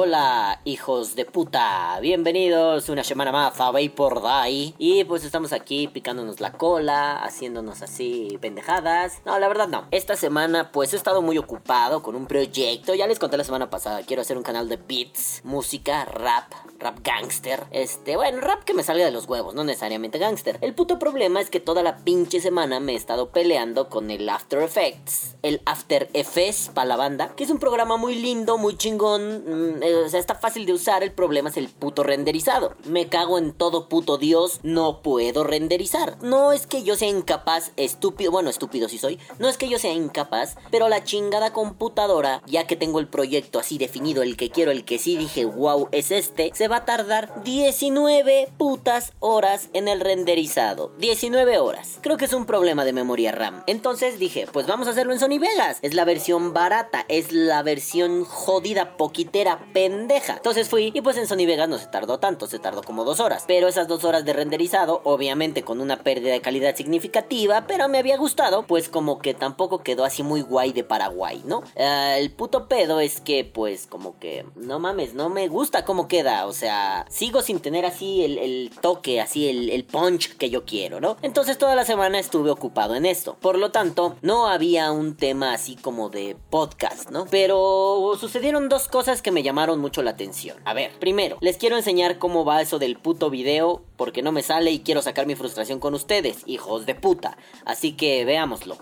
Hola, hijos de puta. Bienvenidos una semana más a Vapor Die. Y pues estamos aquí picándonos la cola, haciéndonos así pendejadas. No, la verdad no. Esta semana pues he estado muy ocupado con un proyecto. Ya les conté la semana pasada. Quiero hacer un canal de beats, música, rap, rap gangster. Este, bueno, rap que me salga de los huevos, no necesariamente gangster. El puto problema es que toda la pinche semana me he estado peleando con el After Effects. El After Effects para la banda. Que es un programa muy lindo, muy chingón. Mm, o sea, está fácil de usar. El problema es el puto renderizado. Me cago en todo puto Dios. No puedo renderizar. No es que yo sea incapaz, estúpido. Bueno, estúpido si soy. No es que yo sea incapaz. Pero la chingada computadora, ya que tengo el proyecto así definido, el que quiero, el que sí dije, wow, es este, se va a tardar 19 putas horas en el renderizado. 19 horas. Creo que es un problema de memoria RAM. Entonces dije, pues vamos a hacerlo en Sony Vegas. Es la versión barata, es la versión jodida, poquitera, Entonces fui y pues en Sony Vegas no se tardó tanto, se tardó como dos horas. Pero esas dos horas de renderizado, obviamente con una pérdida de calidad significativa, pero me había gustado, pues como que tampoco quedó así muy guay de Paraguay, ¿no? Eh, el puto pedo es que pues como que, no mames, no me gusta cómo queda, o sea, sigo sin tener así el, toque, así el punch que yo quiero, ¿no? Entonces toda la semana estuve ocupado en esto. Por lo tanto, no había un tema así como de podcast, ¿no? Pero sucedieron dos cosas que me llamaron mucho la atención. A ver, primero, les quiero enseñar cómo va eso del puto video porque no me sale y quiero sacar mi frustración con ustedes, hijos de puta. Así que veámoslo.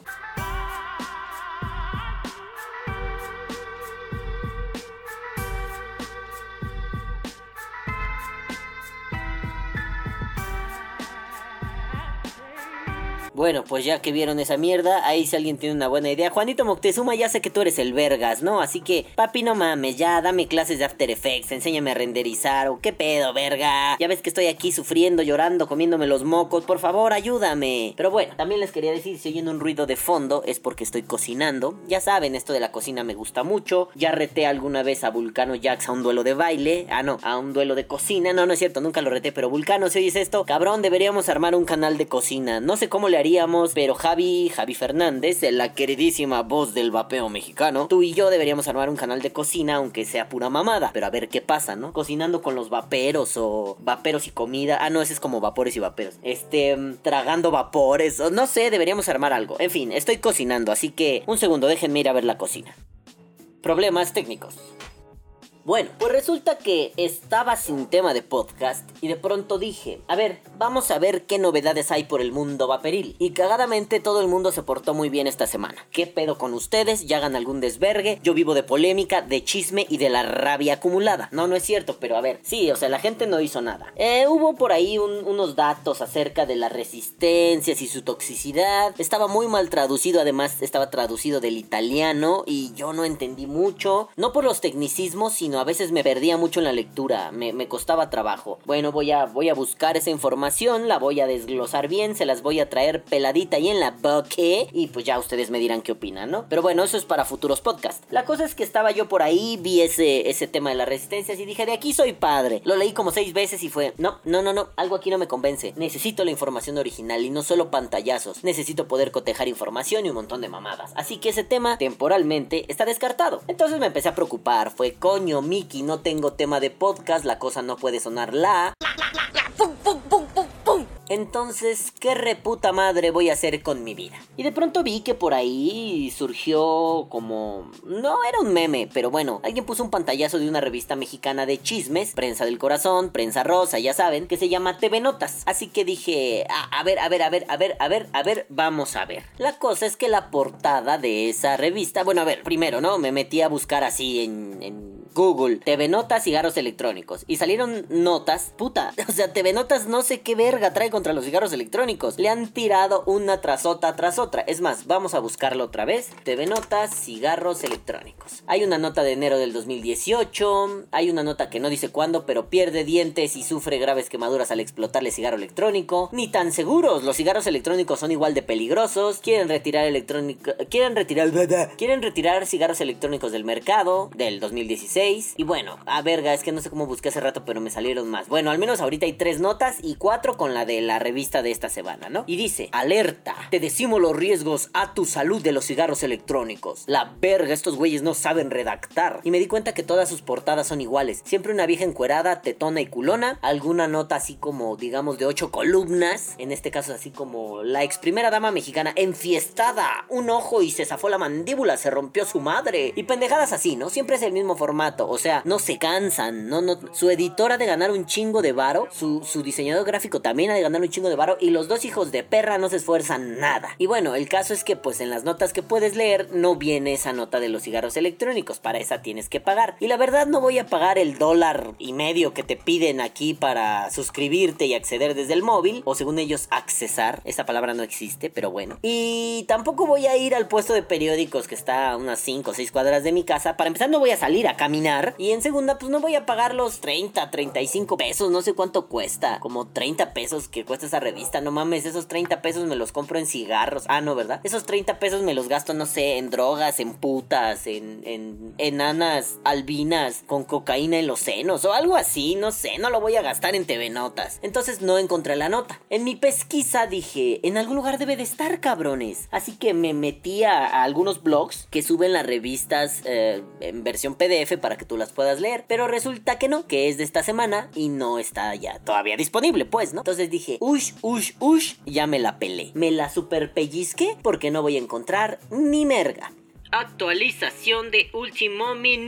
Bueno, pues ya que vieron esa mierda, ahí si alguien tiene una buena idea. Juanito Moctezuma, ya sé que tú eres el vergas, ¿no? Así que, papi, no mames, ya dame clases de After Effects, enséñame a renderizar, o qué pedo, verga. Ya ves que estoy aquí sufriendo, llorando, comiéndome los mocos, por favor, ayúdame. Pero bueno, también les quería decir, si oyen un ruido de fondo, es porque estoy cocinando. Ya saben, esto de la cocina me gusta mucho. Ya reté alguna vez a Vulcano Jax a un duelo de baile. Ah, no, a un duelo de cocina. No, no es cierto, nunca lo reté, pero Vulcano, si oyes esto, cabrón, deberíamos armar un canal de cocina. No sé cómo le haría pero Javi, Javi Fernández, la queridísima voz del vapeo mexicano, tú y yo deberíamos armar un canal de cocina, aunque sea pura mamada, pero a ver qué pasa, ¿no? Cocinando con los vaperos o vaperos y comida. Ah, no, ese es como vapores y vaperos. Este, mm, tragando vapores, no sé, deberíamos armar algo. En fin, estoy cocinando, así que un segundo, déjenme ir a ver la cocina. Problemas técnicos. Bueno, pues resulta que estaba sin tema de podcast y de pronto dije, a ver, vamos a ver qué novedades hay por el mundo vaperil. Y cagadamente todo el mundo se portó muy bien esta semana. ¿Qué pedo con ustedes? ¿Ya hagan algún desvergue? Yo vivo de polémica, de chisme y de la rabia acumulada. No, no es cierto, pero a ver, sí, o sea, la gente no hizo nada. Eh, hubo por ahí unos datos acerca de las resistencias y su toxicidad. Estaba muy mal traducido, además estaba traducido del italiano y yo no entendí mucho. No por los tecnicismos, sino a veces me perdía mucho en la lectura, me, costaba trabajo. Bueno, voy a, voy a buscar esa información, la voy a desglosar bien, se las voy a traer peladita y en la boque y pues ya ustedes me dirán qué opinan, ¿no? Pero bueno, eso es para futuros podcasts. La cosa es que estaba yo por ahí, vi ese, ese tema de las resistencias y dije, de aquí soy padre. Lo leí como seis veces y fue, no, no, no, no, algo aquí no me convence. Necesito la información original y no solo pantallazos. Necesito poder cotejar información y un montón de mamadas. Así que ese tema, temporalmente, está descartado. Entonces me empecé a preocupar, fue coño, Miki, no tengo tema de podcast, la cosa no puede sonar la. Entonces, ¿qué reputa madre voy a hacer con mi vida? Y de pronto vi que por ahí surgió como... No era un meme, pero bueno, alguien puso un pantallazo de una revista mexicana de chismes, Prensa del Corazón, Prensa Rosa, ya saben, que se llama TV Notas. Así que dije, a, ver, a ver, a ver, a ver, a ver, a ver, vamos a ver. La cosa es que la portada de esa revista, bueno, a ver, primero, ¿no? Me metí a buscar así en, Google, TV Notas, cigarros electrónicos. Y salieron notas, puta, o sea, TV Notas no sé qué verga trae contra los cigarros electrónicos. Le han tirado una tras otra tras otra. Es más, vamos a buscarlo otra vez. TV Notas, cigarros electrónicos. Hay una nota de enero del 2018. Hay una nota que no dice cuándo, pero pierde dientes y sufre graves quemaduras al explotarle cigarro electrónico. Ni tan seguros. Los cigarros electrónicos son igual de peligrosos. Quieren retirar electrónico. Quieren retirar. Quieren retirar cigarros electrónicos del mercado. Del 2016 16. Y bueno, a verga, es que no sé cómo busqué hace rato, pero me salieron más. Bueno, al menos ahorita hay tres notas y cuatro con la de la revista de esta semana, ¿no? Y dice, alerta, te decimos los riesgos a tu salud de los cigarros electrónicos. La verga, estos güeyes no saben redactar. Y me di cuenta que todas sus portadas son iguales. Siempre una vieja encuerada, tetona y culona. Alguna nota así como, digamos, de ocho columnas. En este caso así como la ex primera dama mexicana enfiestada. Un ojo y se zafó la mandíbula, se rompió su madre. Y pendejadas así, ¿no? Siempre es el mismo formato. O sea, no se cansan, no, no. Su editora de ganar un chingo de varo. Su, su diseñador gráfico también ha de ganar un chingo de varo. Y los dos hijos de perra no se esfuerzan nada. Y bueno, el caso es que pues en las notas que puedes leer no viene esa nota de los cigarros electrónicos. Para esa tienes que pagar. Y la verdad no voy a pagar el dólar y medio que te piden aquí para suscribirte y acceder desde el móvil. O según ellos, accesar. Esa palabra no existe, pero bueno. Y tampoco voy a ir al puesto de periódicos que está a unas 5 o 6 cuadras de mi casa. Para empezar no voy a salir a caminar. Y en segunda pues no voy a pagar los 30, 35 pesos. No sé cuánto cuesta. Como 30 pesos que cuesta esa revista. No mames, esos 30 pesos me los compro en cigarros. Ah, no, ¿verdad? Esos 30 pesos me los gasto, no sé, en drogas, en putas, en, en enanas albinas con cocaína en los senos o algo así. No sé, no lo voy a gastar en TV Notas. Entonces no encontré la nota. En mi pesquisa dije, en algún lugar debe de estar, cabrones. Así que me metí a, algunos blogs que suben las revistas eh, en versión PDF para que tú las puedas leer. Pero resulta que no, que es de esta semana y no está ya todavía disponible, pues, ¿no? Entonces dije, ush, ush, ush, ya me la pelé. Me la super pellizqué porque no voy a encontrar ni merga. Actualización de último minuto.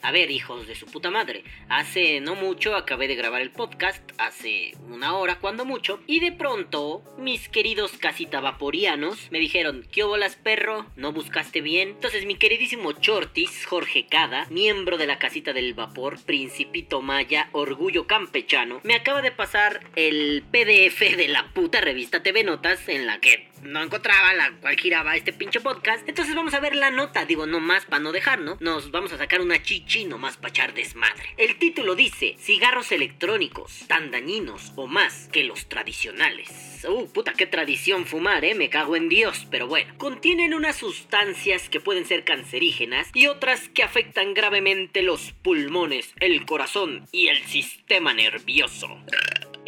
A ver, hijos de su puta madre. Hace no mucho acabé de grabar el podcast, hace una hora cuando mucho, y de pronto mis queridos casita vaporianos me dijeron, ¿qué bolas perro? ¿No buscaste bien? Entonces mi queridísimo Chortis, Jorge Cada, miembro de la casita del vapor, Principito Maya, Orgullo Campechano, me acaba de pasar el PDF de la puta revista TV Notas en la que no encontraba la cual giraba este pinche podcast. Entonces vamos a ver la nota, digo, no más para no dejar, ¿no? Nos vamos a sacar una chichi nomás para echar desmadre. El título dice, cigarros electrónicos, tan dañinos o más que los tradicionales. Uh, puta, qué tradición fumar, eh, me cago en Dios. Pero bueno, contienen unas sustancias que pueden ser cancerígenas y otras que afectan gravemente los pulmones, el corazón y el sistema nervioso.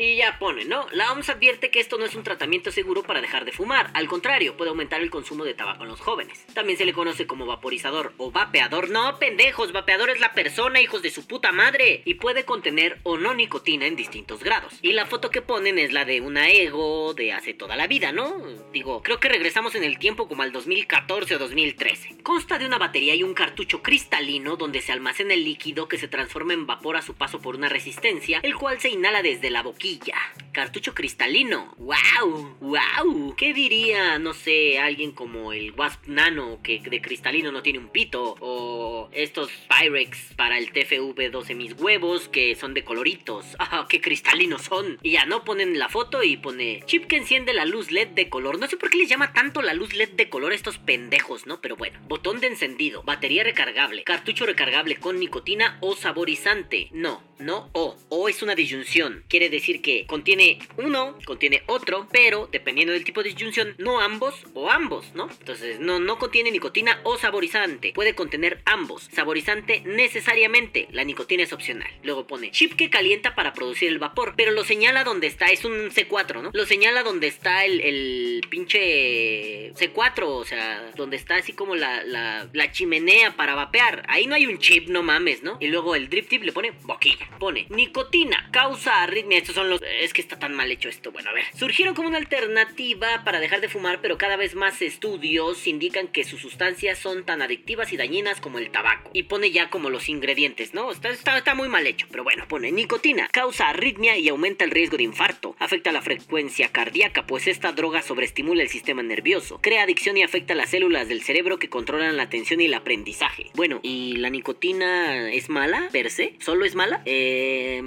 Y ya pone, ¿no? La OMS advierte que esto no es un tratamiento seguro para dejar de fumar. Al contrario, puede aumentar el consumo de tabaco en los jóvenes. También se le conoce como vaporizador o vapeador. No, pendejos, vapeador es la persona, hijos de su puta madre. Y puede contener o no nicotina en distintos grados. Y la foto que ponen es la de una ego de hace toda la vida, ¿no? Digo, creo que regresamos en el tiempo como al 2014 o 2013. Consta de una batería y un cartucho cristalino donde se almacena el líquido que se transforma en vapor a su paso por una resistencia, el cual se inhala desde la boquilla Barranquilla. Cartucho cristalino. ¡Wow! ¡Wow! ¿Qué diría, no sé, alguien como el Wasp Nano que de cristalino no tiene un pito? O estos Pyrex para el TFV 12 mis huevos que son de coloritos. ¡Ah, qué cristalinos son! Y ya no ponen la foto y pone chip que enciende la luz LED de color. No sé por qué les llama tanto la luz LED de color a estos pendejos, ¿no? Pero bueno. Botón de encendido, batería recargable, cartucho recargable con nicotina o saborizante. No, no O. O es una disyunción. Quiere decir que contiene uno, contiene otro, pero dependiendo del tipo de disyunción, no ambos o ambos, ¿no? Entonces, no, no contiene nicotina o saborizante. Puede contener ambos. Saborizante necesariamente. La nicotina es opcional. Luego pone chip que calienta para producir el vapor, pero lo señala donde está. Es un C4, ¿no? Lo señala donde está el, el pinche C4, o sea, donde está así como la, la, la chimenea para vapear. Ahí no hay un chip, no mames, ¿no? Y luego el drip tip le pone boquilla pone nicotina, causa arritmia. Estos son los. Es que está tan mal hecho esto. Bueno, a ver. Surgieron como una alternativa para dejar de fumar, pero cada vez más estudios indican que sus sustancias son tan adictivas y dañinas como el tabaco. Y pone ya como los ingredientes, ¿no? Está, está, muy mal hecho, pero bueno, pone nicotina, causa arritmia y aumenta el riesgo de infarto. Afecta la frecuencia cardíaca, pues esta droga sobreestimula el sistema nervioso. Crea adicción y afecta las células del cerebro que controlan la atención y el aprendizaje. Bueno, ¿y la nicotina es mala per se? ¿Solo es mala? Eh,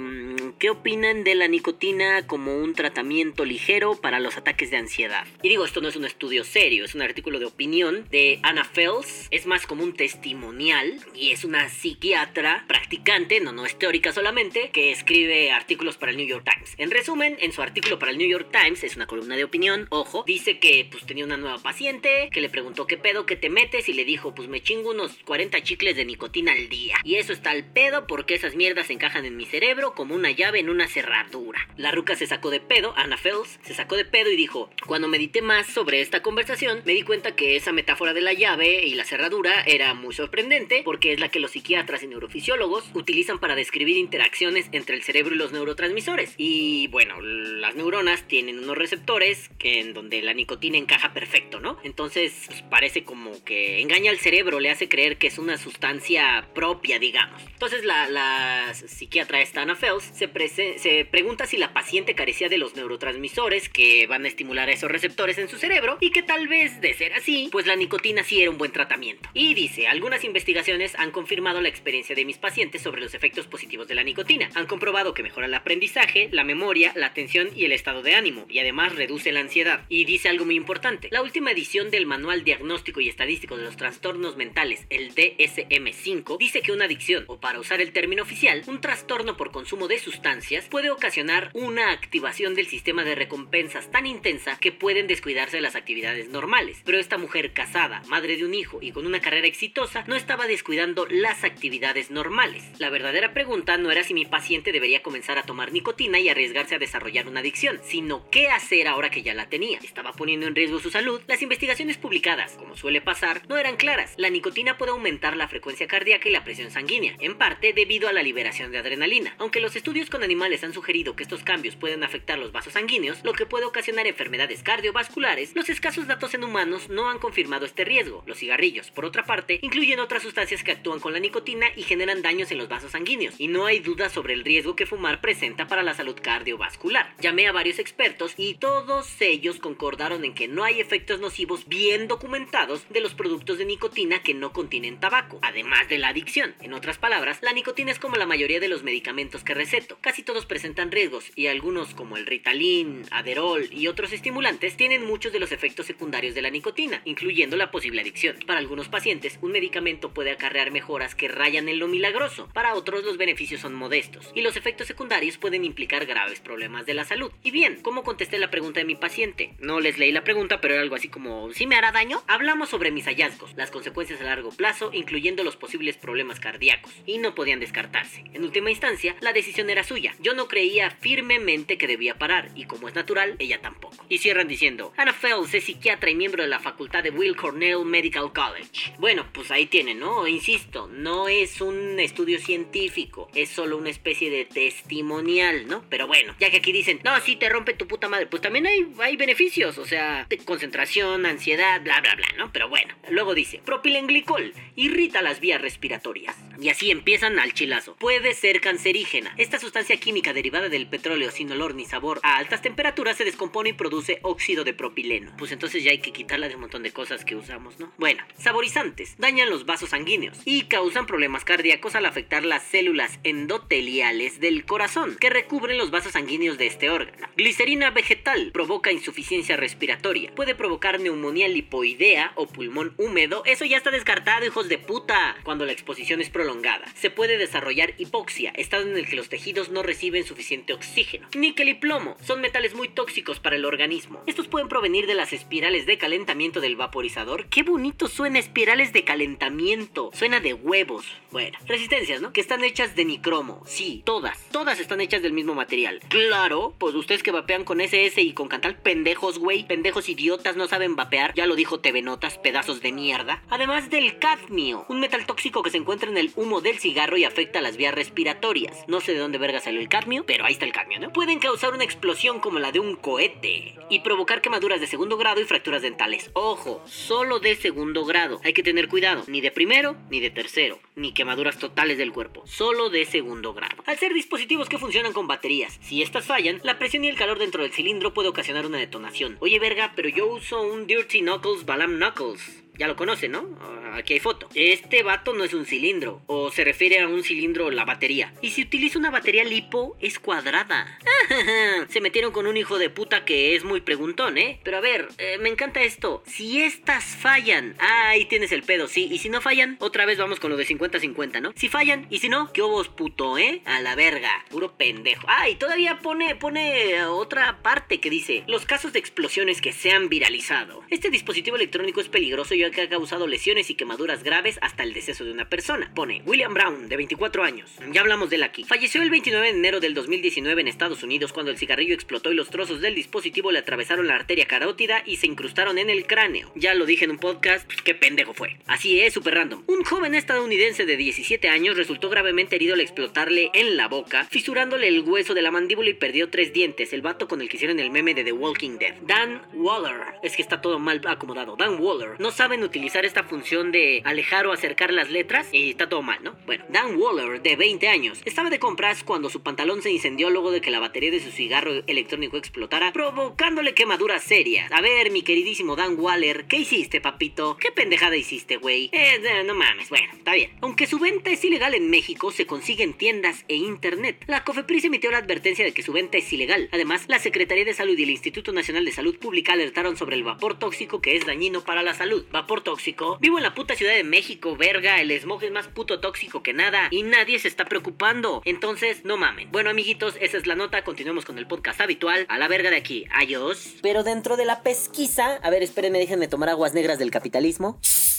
¿Qué opinan de la nicotina como un tratamiento ligero para los ataques de ansiedad. Y digo, esto no es un estudio serio, es un artículo de opinión de Anna Fels, es más como un testimonial y es una psiquiatra practicante, no, no es teórica solamente, que escribe artículos para el New York Times. En resumen, en su artículo para el New York Times, es una columna de opinión, ojo, dice que pues tenía una nueva paciente, que le preguntó qué pedo, qué te metes y le dijo pues me chingo unos 40 chicles de nicotina al día. Y eso está al pedo porque esas mierdas encajan en mi cerebro como una llave en una cerradura. La ruca se sacó de pedo, Anna Fels se sacó de pedo y dijo, cuando medité más sobre esta conversación, me di cuenta que esa metáfora de la llave y la cerradura era muy sorprendente porque es la que los psiquiatras y neurofisiólogos utilizan para describir interacciones entre el cerebro y los neurotransmisores. Y bueno, las neuronas tienen unos receptores que en donde la nicotina encaja perfecto, ¿no? Entonces pues, parece como que engaña al cerebro, le hace creer que es una sustancia propia, digamos. Entonces la, psiquiatra esta Anna Fels se, se pregunta si la paciente carecía de los neurotransmisores que van a estimular esos receptores en su cerebro y que tal vez de ser así, pues la nicotina sí era un buen tratamiento. Y dice, algunas investigaciones han confirmado la experiencia de mis pacientes sobre los efectos positivos de la nicotina. Han comprobado que mejora el aprendizaje, la memoria, la atención y el estado de ánimo, y además reduce la ansiedad. Y dice algo muy importante, la última edición del Manual Diagnóstico y Estadístico de los Trastornos Mentales, el DSM5, dice que una adicción, o para usar el término oficial, un trastorno por consumo de sustancias, puede ocasionar una activación del sistema de recompensas tan intensa que pueden descuidarse de las actividades normales. Pero esta mujer casada, madre de un hijo y con una carrera exitosa, no estaba descuidando las actividades normales. La verdadera pregunta no era si mi paciente debería comenzar a tomar nicotina y arriesgarse a desarrollar una adicción, sino qué hacer ahora que ya la tenía. Estaba poniendo en riesgo su salud. Las investigaciones publicadas, como suele pasar, no eran claras. La nicotina puede aumentar la frecuencia cardíaca y la presión sanguínea, en parte debido a la liberación de adrenalina. Aunque los estudios con animales han sugerido que estos cambios pueden afectar los vasos sanguíneos, lo que puede ocasionar enfermedades cardiovasculares, los escasos datos en humanos no han confirmado este riesgo. Los cigarrillos, por otra parte, incluyen otras sustancias que actúan con la nicotina y generan daños en los vasos sanguíneos, y no hay duda sobre el riesgo que fumar presenta para la salud cardiovascular. Llamé a varios expertos y todos ellos concordaron en que no hay efectos nocivos bien documentados de los productos de nicotina que no contienen tabaco, además de la adicción. En otras palabras, la nicotina es como la mayoría de los medicamentos que receto. Casi todos presentan riesgos y algunos como el Ritalin, Aderol y otros estimulantes tienen muchos de los efectos secundarios de la nicotina, incluyendo la posible adicción. Para algunos pacientes, un medicamento puede acarrear mejoras que rayan en lo milagroso. Para otros, los beneficios son modestos y los efectos secundarios pueden implicar graves problemas de la salud. Y bien, ¿cómo contesté la pregunta de mi paciente? No les leí la pregunta, pero era algo así como, ¿sí me hará daño? Hablamos sobre mis hallazgos, las consecuencias a largo plazo, incluyendo los posibles problemas cardíacos, y no podían descartarse. En última instancia, la decisión era Yo no creía firmemente que debía parar, y como es natural, ella tampoco. Y cierran diciendo, Anna Fels es psiquiatra y miembro de la facultad de Will Cornell Medical College. Bueno, pues ahí tienen, ¿no? Insisto, no es un estudio científico, es solo una especie de testimonial, ¿no? Pero bueno, ya que aquí dicen, no, si te rompe tu puta madre, pues también hay, hay beneficios, o sea, concentración, ansiedad, bla, bla, bla, ¿no? Pero bueno, luego dice, propilenglicol irrita las vías respiratorias. Y así empiezan al chilazo. Puede ser cancerígena. Esta sustancia química derivada del petróleo sin olor ni sabor a altas temperaturas se descompone y produce óxido de propileno. Pues entonces ya hay que quitarla de un montón de cosas que usamos, ¿no? Bueno, saborizantes. Dañan los vasos sanguíneos y causan problemas cardíacos al afectar las células endoteliales del corazón que recubren los vasos sanguíneos de este órgano. Glicerina vegetal provoca insuficiencia respiratoria. Puede provocar neumonía lipoidea o pulmón húmedo. Eso ya está descartado, hijos de puta, cuando la exposición es prolongada. Se puede desarrollar hipoxia, estado en el que los tejidos no reciben suficiente oxígeno. Níquel y plomo son metales muy tóxicos para el organismo. Estos pueden provenir de las espirales de calentamiento del vaporizador. Qué bonito suena espirales de calentamiento. Suena de huevos. Bueno, resistencias, ¿no? Que están hechas de nicromo. Sí, todas. Todas están hechas del mismo material. Claro, pues ustedes que vapean con SS y con cantal pendejos, güey. Pendejos idiotas no saben vapear. Ya lo dijo TV Notas, pedazos de mierda. Además del cadmio, un metal tóxico que se encuentra en el humo del cigarro y afecta las vías respiratorias. No sé de dónde verga salió el cadmio, pero ahí está el cadmio, ¿no? Pueden causar una explosión como la de un cohete y provocar quemaduras de segundo grado y fracturas dentales. Ojo, solo de segundo grado. Hay que tener cuidado, ni de primero ni de tercero, ni quemaduras totales del cuerpo, solo de segundo grado. Al ser dispositivos que funcionan con baterías, si estas fallan, la presión y el calor dentro del cilindro puede ocasionar una detonación. Oye verga, pero yo uso un Dirty Knuckles Balam Knuckles. Ya lo conoce, ¿no? Aquí hay foto. Este vato no es un cilindro, o se refiere a un cilindro la batería. Y si utiliza una batería lipo, es cuadrada. se metieron con un hijo de puta que es muy preguntón, ¿eh? Pero a ver, eh, me encanta esto. Si estas fallan, ah, ahí tienes el pedo, sí. Y si no fallan, otra vez vamos con lo de 50-50, ¿no? Si fallan, y si no, ¿qué obos puto, eh? A la verga. Puro pendejo. Ah, y todavía pone, pone otra parte que dice: Los casos de explosiones que se han viralizado. Este dispositivo electrónico es peligroso que ha causado lesiones y quemaduras graves hasta el deceso de una persona. Pone William Brown, de 24 años. Ya hablamos de él aquí. Falleció el 29 de enero del 2019 en Estados Unidos cuando el cigarrillo explotó y los trozos del dispositivo le atravesaron la arteria carótida y se incrustaron en el cráneo. Ya lo dije en un podcast, pues qué pendejo fue. Así es, super random. Un joven estadounidense de 17 años resultó gravemente herido al explotarle en la boca, fisurándole el hueso de la mandíbula y perdió tres dientes. El vato con el que hicieron el meme de The Walking Dead. Dan Waller. Es que está todo mal acomodado. Dan Waller. No saben utilizar esta función de alejar o acercar las letras y está todo mal, ¿no? Bueno, Dan Waller, de 20 años, estaba de compras cuando su pantalón se incendió luego de que la batería de su cigarro electrónico explotara, provocándole quemaduras serias. A ver, mi queridísimo Dan Waller, ¿qué hiciste, papito? ¿Qué pendejada hiciste, güey? Eh, no mames, bueno, está bien. Aunque su venta es ilegal en México, se consigue en tiendas e internet. La COFEPRIS emitió la advertencia de que su venta es ilegal. Además, la Secretaría de Salud y el Instituto Nacional de Salud Pública alertaron sobre el vapor tóxico que es dañino para la salud. Vapor tóxico. Vivo en la puta ciudad de México, verga. El smog es más puto tóxico que nada y nadie se está preocupando. Entonces, no mamen. Bueno, amiguitos, esa es la nota. Continuemos con el podcast habitual. A la verga de aquí. Adiós. Pero dentro de la pesquisa, a ver, espérenme, déjenme tomar aguas negras del capitalismo.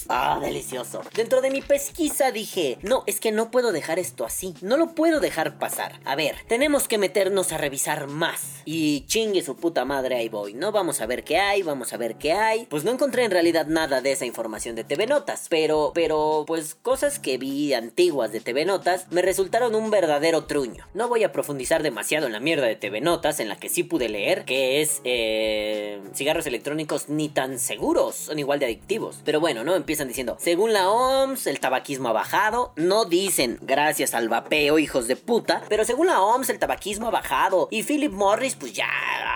Ah, delicioso. Dentro de mi pesquisa dije, no, es que no puedo dejar esto así. No lo puedo dejar pasar. A ver, tenemos que meternos a revisar más. Y chingue su puta madre, ahí voy. No vamos a ver qué hay, vamos a ver qué hay. Pues no encontré en realidad nada de esa información de TV Notas. Pero, pero, pues cosas que vi antiguas de TV Notas me resultaron un verdadero truño. No voy a profundizar demasiado en la mierda de TV Notas, en la que sí pude leer, que es eh, cigarros electrónicos ni tan seguros, son igual de adictivos. Pero bueno, no empiezan diciendo, según la OMS, el tabaquismo ha bajado. No dicen gracias al vapeo, hijos de puta. Pero según la OMS, el tabaquismo ha bajado. Y Philip Morris, pues ya,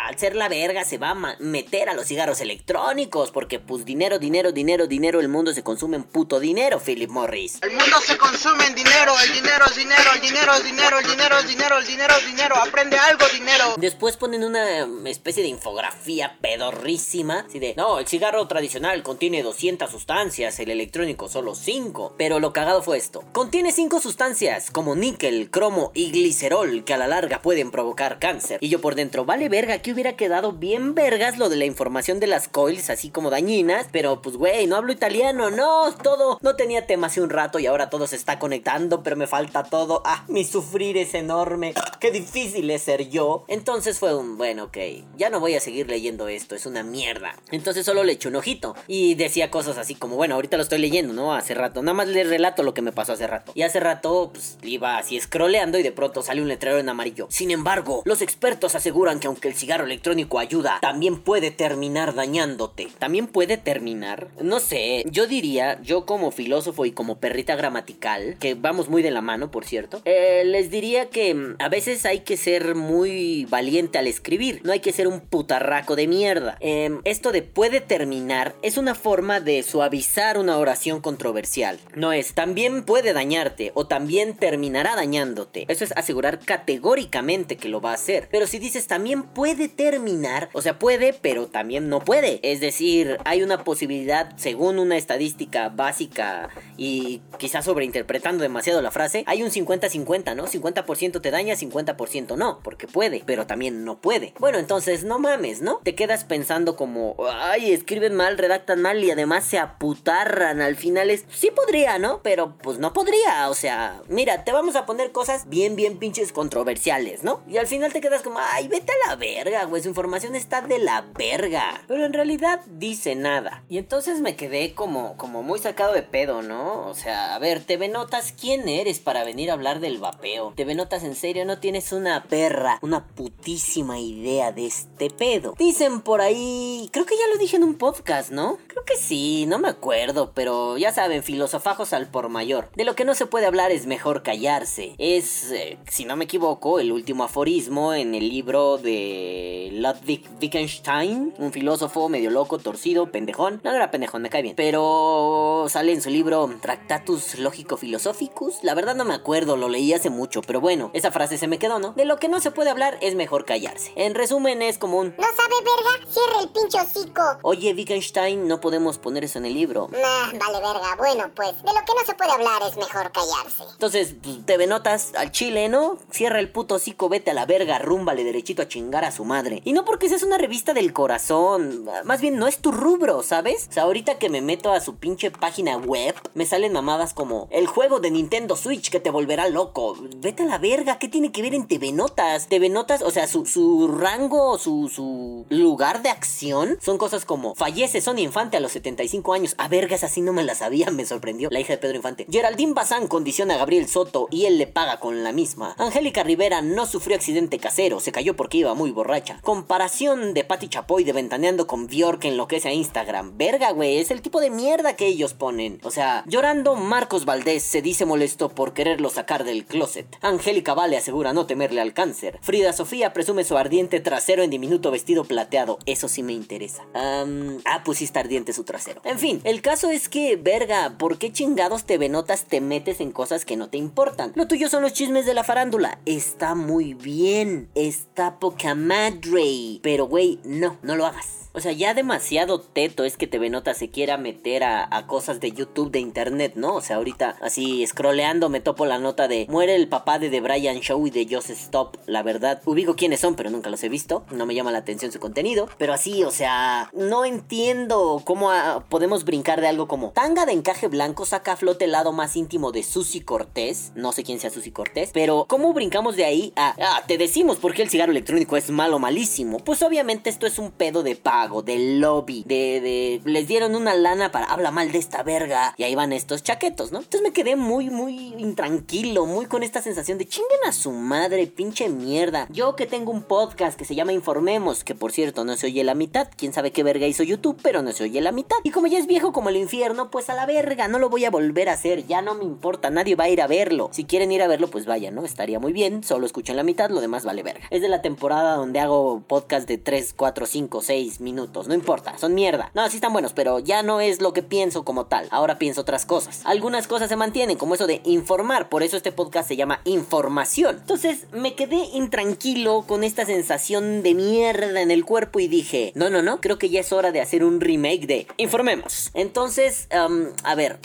al ser la verga, se va a meter a los cigarros electrónicos. Porque pues dinero, dinero, dinero, dinero, el mundo se consume en puto dinero, Philip Morris. El mundo se consume en dinero, el dinero es dinero, el dinero es dinero, el dinero es dinero, el dinero es dinero, aprende algo, dinero. Después ponen una especie de infografía pedorrísima. Así de, no, el cigarro tradicional contiene 200 sustancias, el electrónico solo 5. Pero lo cagado fue esto. Contiene 5 sustancias, como níquel, cromo y glicerol, que a la larga pueden provocar cáncer. Y yo por dentro, vale verga, que hubiera quedado bien vergas lo de la información de las coils, así como dañinas. Pero pues, güey, no hablo italiano, no, todo. No tenía tema hace un rato y ahora todo se está conectando, pero me falta todo. Ah, mi sufrir es enorme. Qué difícil es ser yo. Entonces fue un, bueno, ok, ya no voy a seguir leyendo esto, es una mierda. Entonces solo le eché un ojito y decía cosas así como, bueno, ahorita lo estoy leyendo, ¿no? Hace rato. Nada más le relato lo que me pasó hace rato. Y hace rato, pues, iba así scrolleando y de pronto sale un letrero en amarillo. Sin embargo, los expertos aseguran que aunque el cigarro electrónico ayuda, también puede terminar dañándote. ¿También puede terminar? No sé, yo diría, yo como filósofo y como perrita gramatical, que vamos muy de la mano, por cierto, eh, les diría que mm, a veces hay que ser muy valiente al escribir. No hay que ser un putarraco de mierda. Em, esto de puede terminar es una forma de suavizar una oración controversial. No es también puede dañarte o también terminará dañándote. Eso es asegurar categóricamente que lo va a hacer. Pero si dices también puede terminar, o sea, puede, pero también no puede. Es decir, hay una posibilidad, según una estadística básica y quizás sobreinterpretando demasiado la frase, hay un 50-50, ¿no? 50% te daña, 50% no, porque puede, pero también no puede. Bueno, entonces no mames, ¿no? Te quedas pensando como, ay, escriben mal, redactan mal y además se aputarran. Al final es, sí podría, ¿no? Pero pues no podría, o sea, mira, te vamos a poner cosas bien, bien pinches controversiales, ¿no? Y al final te quedas como, ay, vete a la verga, güey, su información está de la verga. Pero en realidad dice nada. Y entonces me quedé como, como muy sacado de pedo, ¿no? O sea, a ver, TV Notas, ¿quién eres para venir a hablar del vapeo? TV Notas, en serio, no tienes una perra, una putísima idea de este pedo. Dicen por ahí, creo que ya lo dije en un podcast, ¿no? Creo que sí, no me acuerdo, pero ya saben, filosofajos al por mayor. De lo que no se puede hablar es mejor callarse. Es, eh, si no me equivoco, el último aforismo en el libro de Ludwig Wittgenstein, un filósofo medio loco, torcido, pendejón. No, no era pendejón, me cae bien. Pero sale en su libro Tractatus Lógico Philosophicus. La verdad no me acuerdo, lo leí hace mucho, pero bueno, esa frase se me quedó, ¿no? De lo que no se puede hablar es mejor callarse. En resumen, es como un... ¿No sabe verga? Cierra el pincho hocico. Oye, Wittgenstein, no podemos poner eso en el libro. Nah, vale verga. Bueno, pues de lo que no se puede hablar es mejor callarse. Entonces, pues, TV Notas al chile, ¿no? Cierra el puto hocico, vete a la verga, rúmbale derechito a chingar a su madre. Y no porque seas una revista del corazón, más bien no es tu rubro, ¿sabes? O sea, ahorita que me meto a su pinche página web, me salen mamadas como el juego de Nintendo Switch que te volverá loco. Vete a la verga, ¿qué tiene que ver en TV Notas? TV Notas, o sea, su, su rango, su, su lugar de acción son cosas como fallece Sonia Infante a los 75 años. A vergas, así no me la sabía, me sorprendió. La hija de Pedro Infante. Geraldine Bazán condiciona a Gabriel Soto y él le paga con la misma. Angélica Rivera no sufrió accidente casero, se cayó porque iba muy borracha. Comparación de Patti Chapoy de Ventaneando con Bjork que enloquece a Instagram. Verga, güey, es el tipo de mierda que ellos ponen. O sea, llorando, Marcos Valdés se dice molesto por quererlo sacar del closet. Angélica Vale asegura no temerle al cáncer. Frida Sofía presume su ardiente trasero en diminuto vestido plateado. Eso sí me interesa. Am, ah, sí está ardiente su trasero. En fin, el caso es que, verga, ¿por qué chingados TV Notas te metes en cosas que no te importan? Lo tuyo son los chismes de la farándula. Está muy bien. Está poca madre. Pero, güey, no, no lo hagas. O sea, ya demasiado teto es que TV Nota se quiera meter a, cosas de YouTube, de internet, ¿no? O sea, ahorita así scrolleando me topo la nota de muere el papá de The Brian Show y de Just Stop. La verdad, ubico quiénes son, pero nunca los he visto. No me llama la atención su contenido. Pero así, o sea, no entiendo cómo ah, podemos brincar de algo como tanga de encaje blanco saca a flote el lado más íntimo de Susy Cortés. No sé quién sea Susy Cortés, pero ¿cómo brincamos de ahí a ah, te decimos por qué el cigarro electrónico es malo, malísimo? Pues obviamente esto es un pedo de pago, del lobby, de, de les dieron una lana para habla mal de esta verga y ahí van estos chaquetos, ¿no? Entonces me quedé muy, muy intranquilo, muy con esta sensación de chinguen a su madre, pinche mierda. Yo que tengo un podcast que se llama Informemos, que por cierto no se oye la mitad, quién sabe qué verga hizo YouTube, pero no se oye la mitad. Y como ya es viejo como el infierno, pues a la verga, no lo voy a volver a hacer, ya no me importa, nadie va a ir a verlo. Si quieren ir a verlo, pues vayan, ¿no? Estaría muy bien, solo escuchen la mitad, lo demás vale verga. Es de la temporada donde hago podcast de 3, 4, 5, 6 minutos, no importa, son mierda. No, sí están buenos, pero ya no es lo que pienso como tal. Ahora pienso otras cosas. Algunas cosas se mantienen, como eso de informar, por eso este podcast se llama Información. Entonces me quedé intranquilo con esta sensación de mierda en el cuerpo y dije, no, no, no, creo que ya es hora de hacer un remake de Informemos. Entonces, a ver,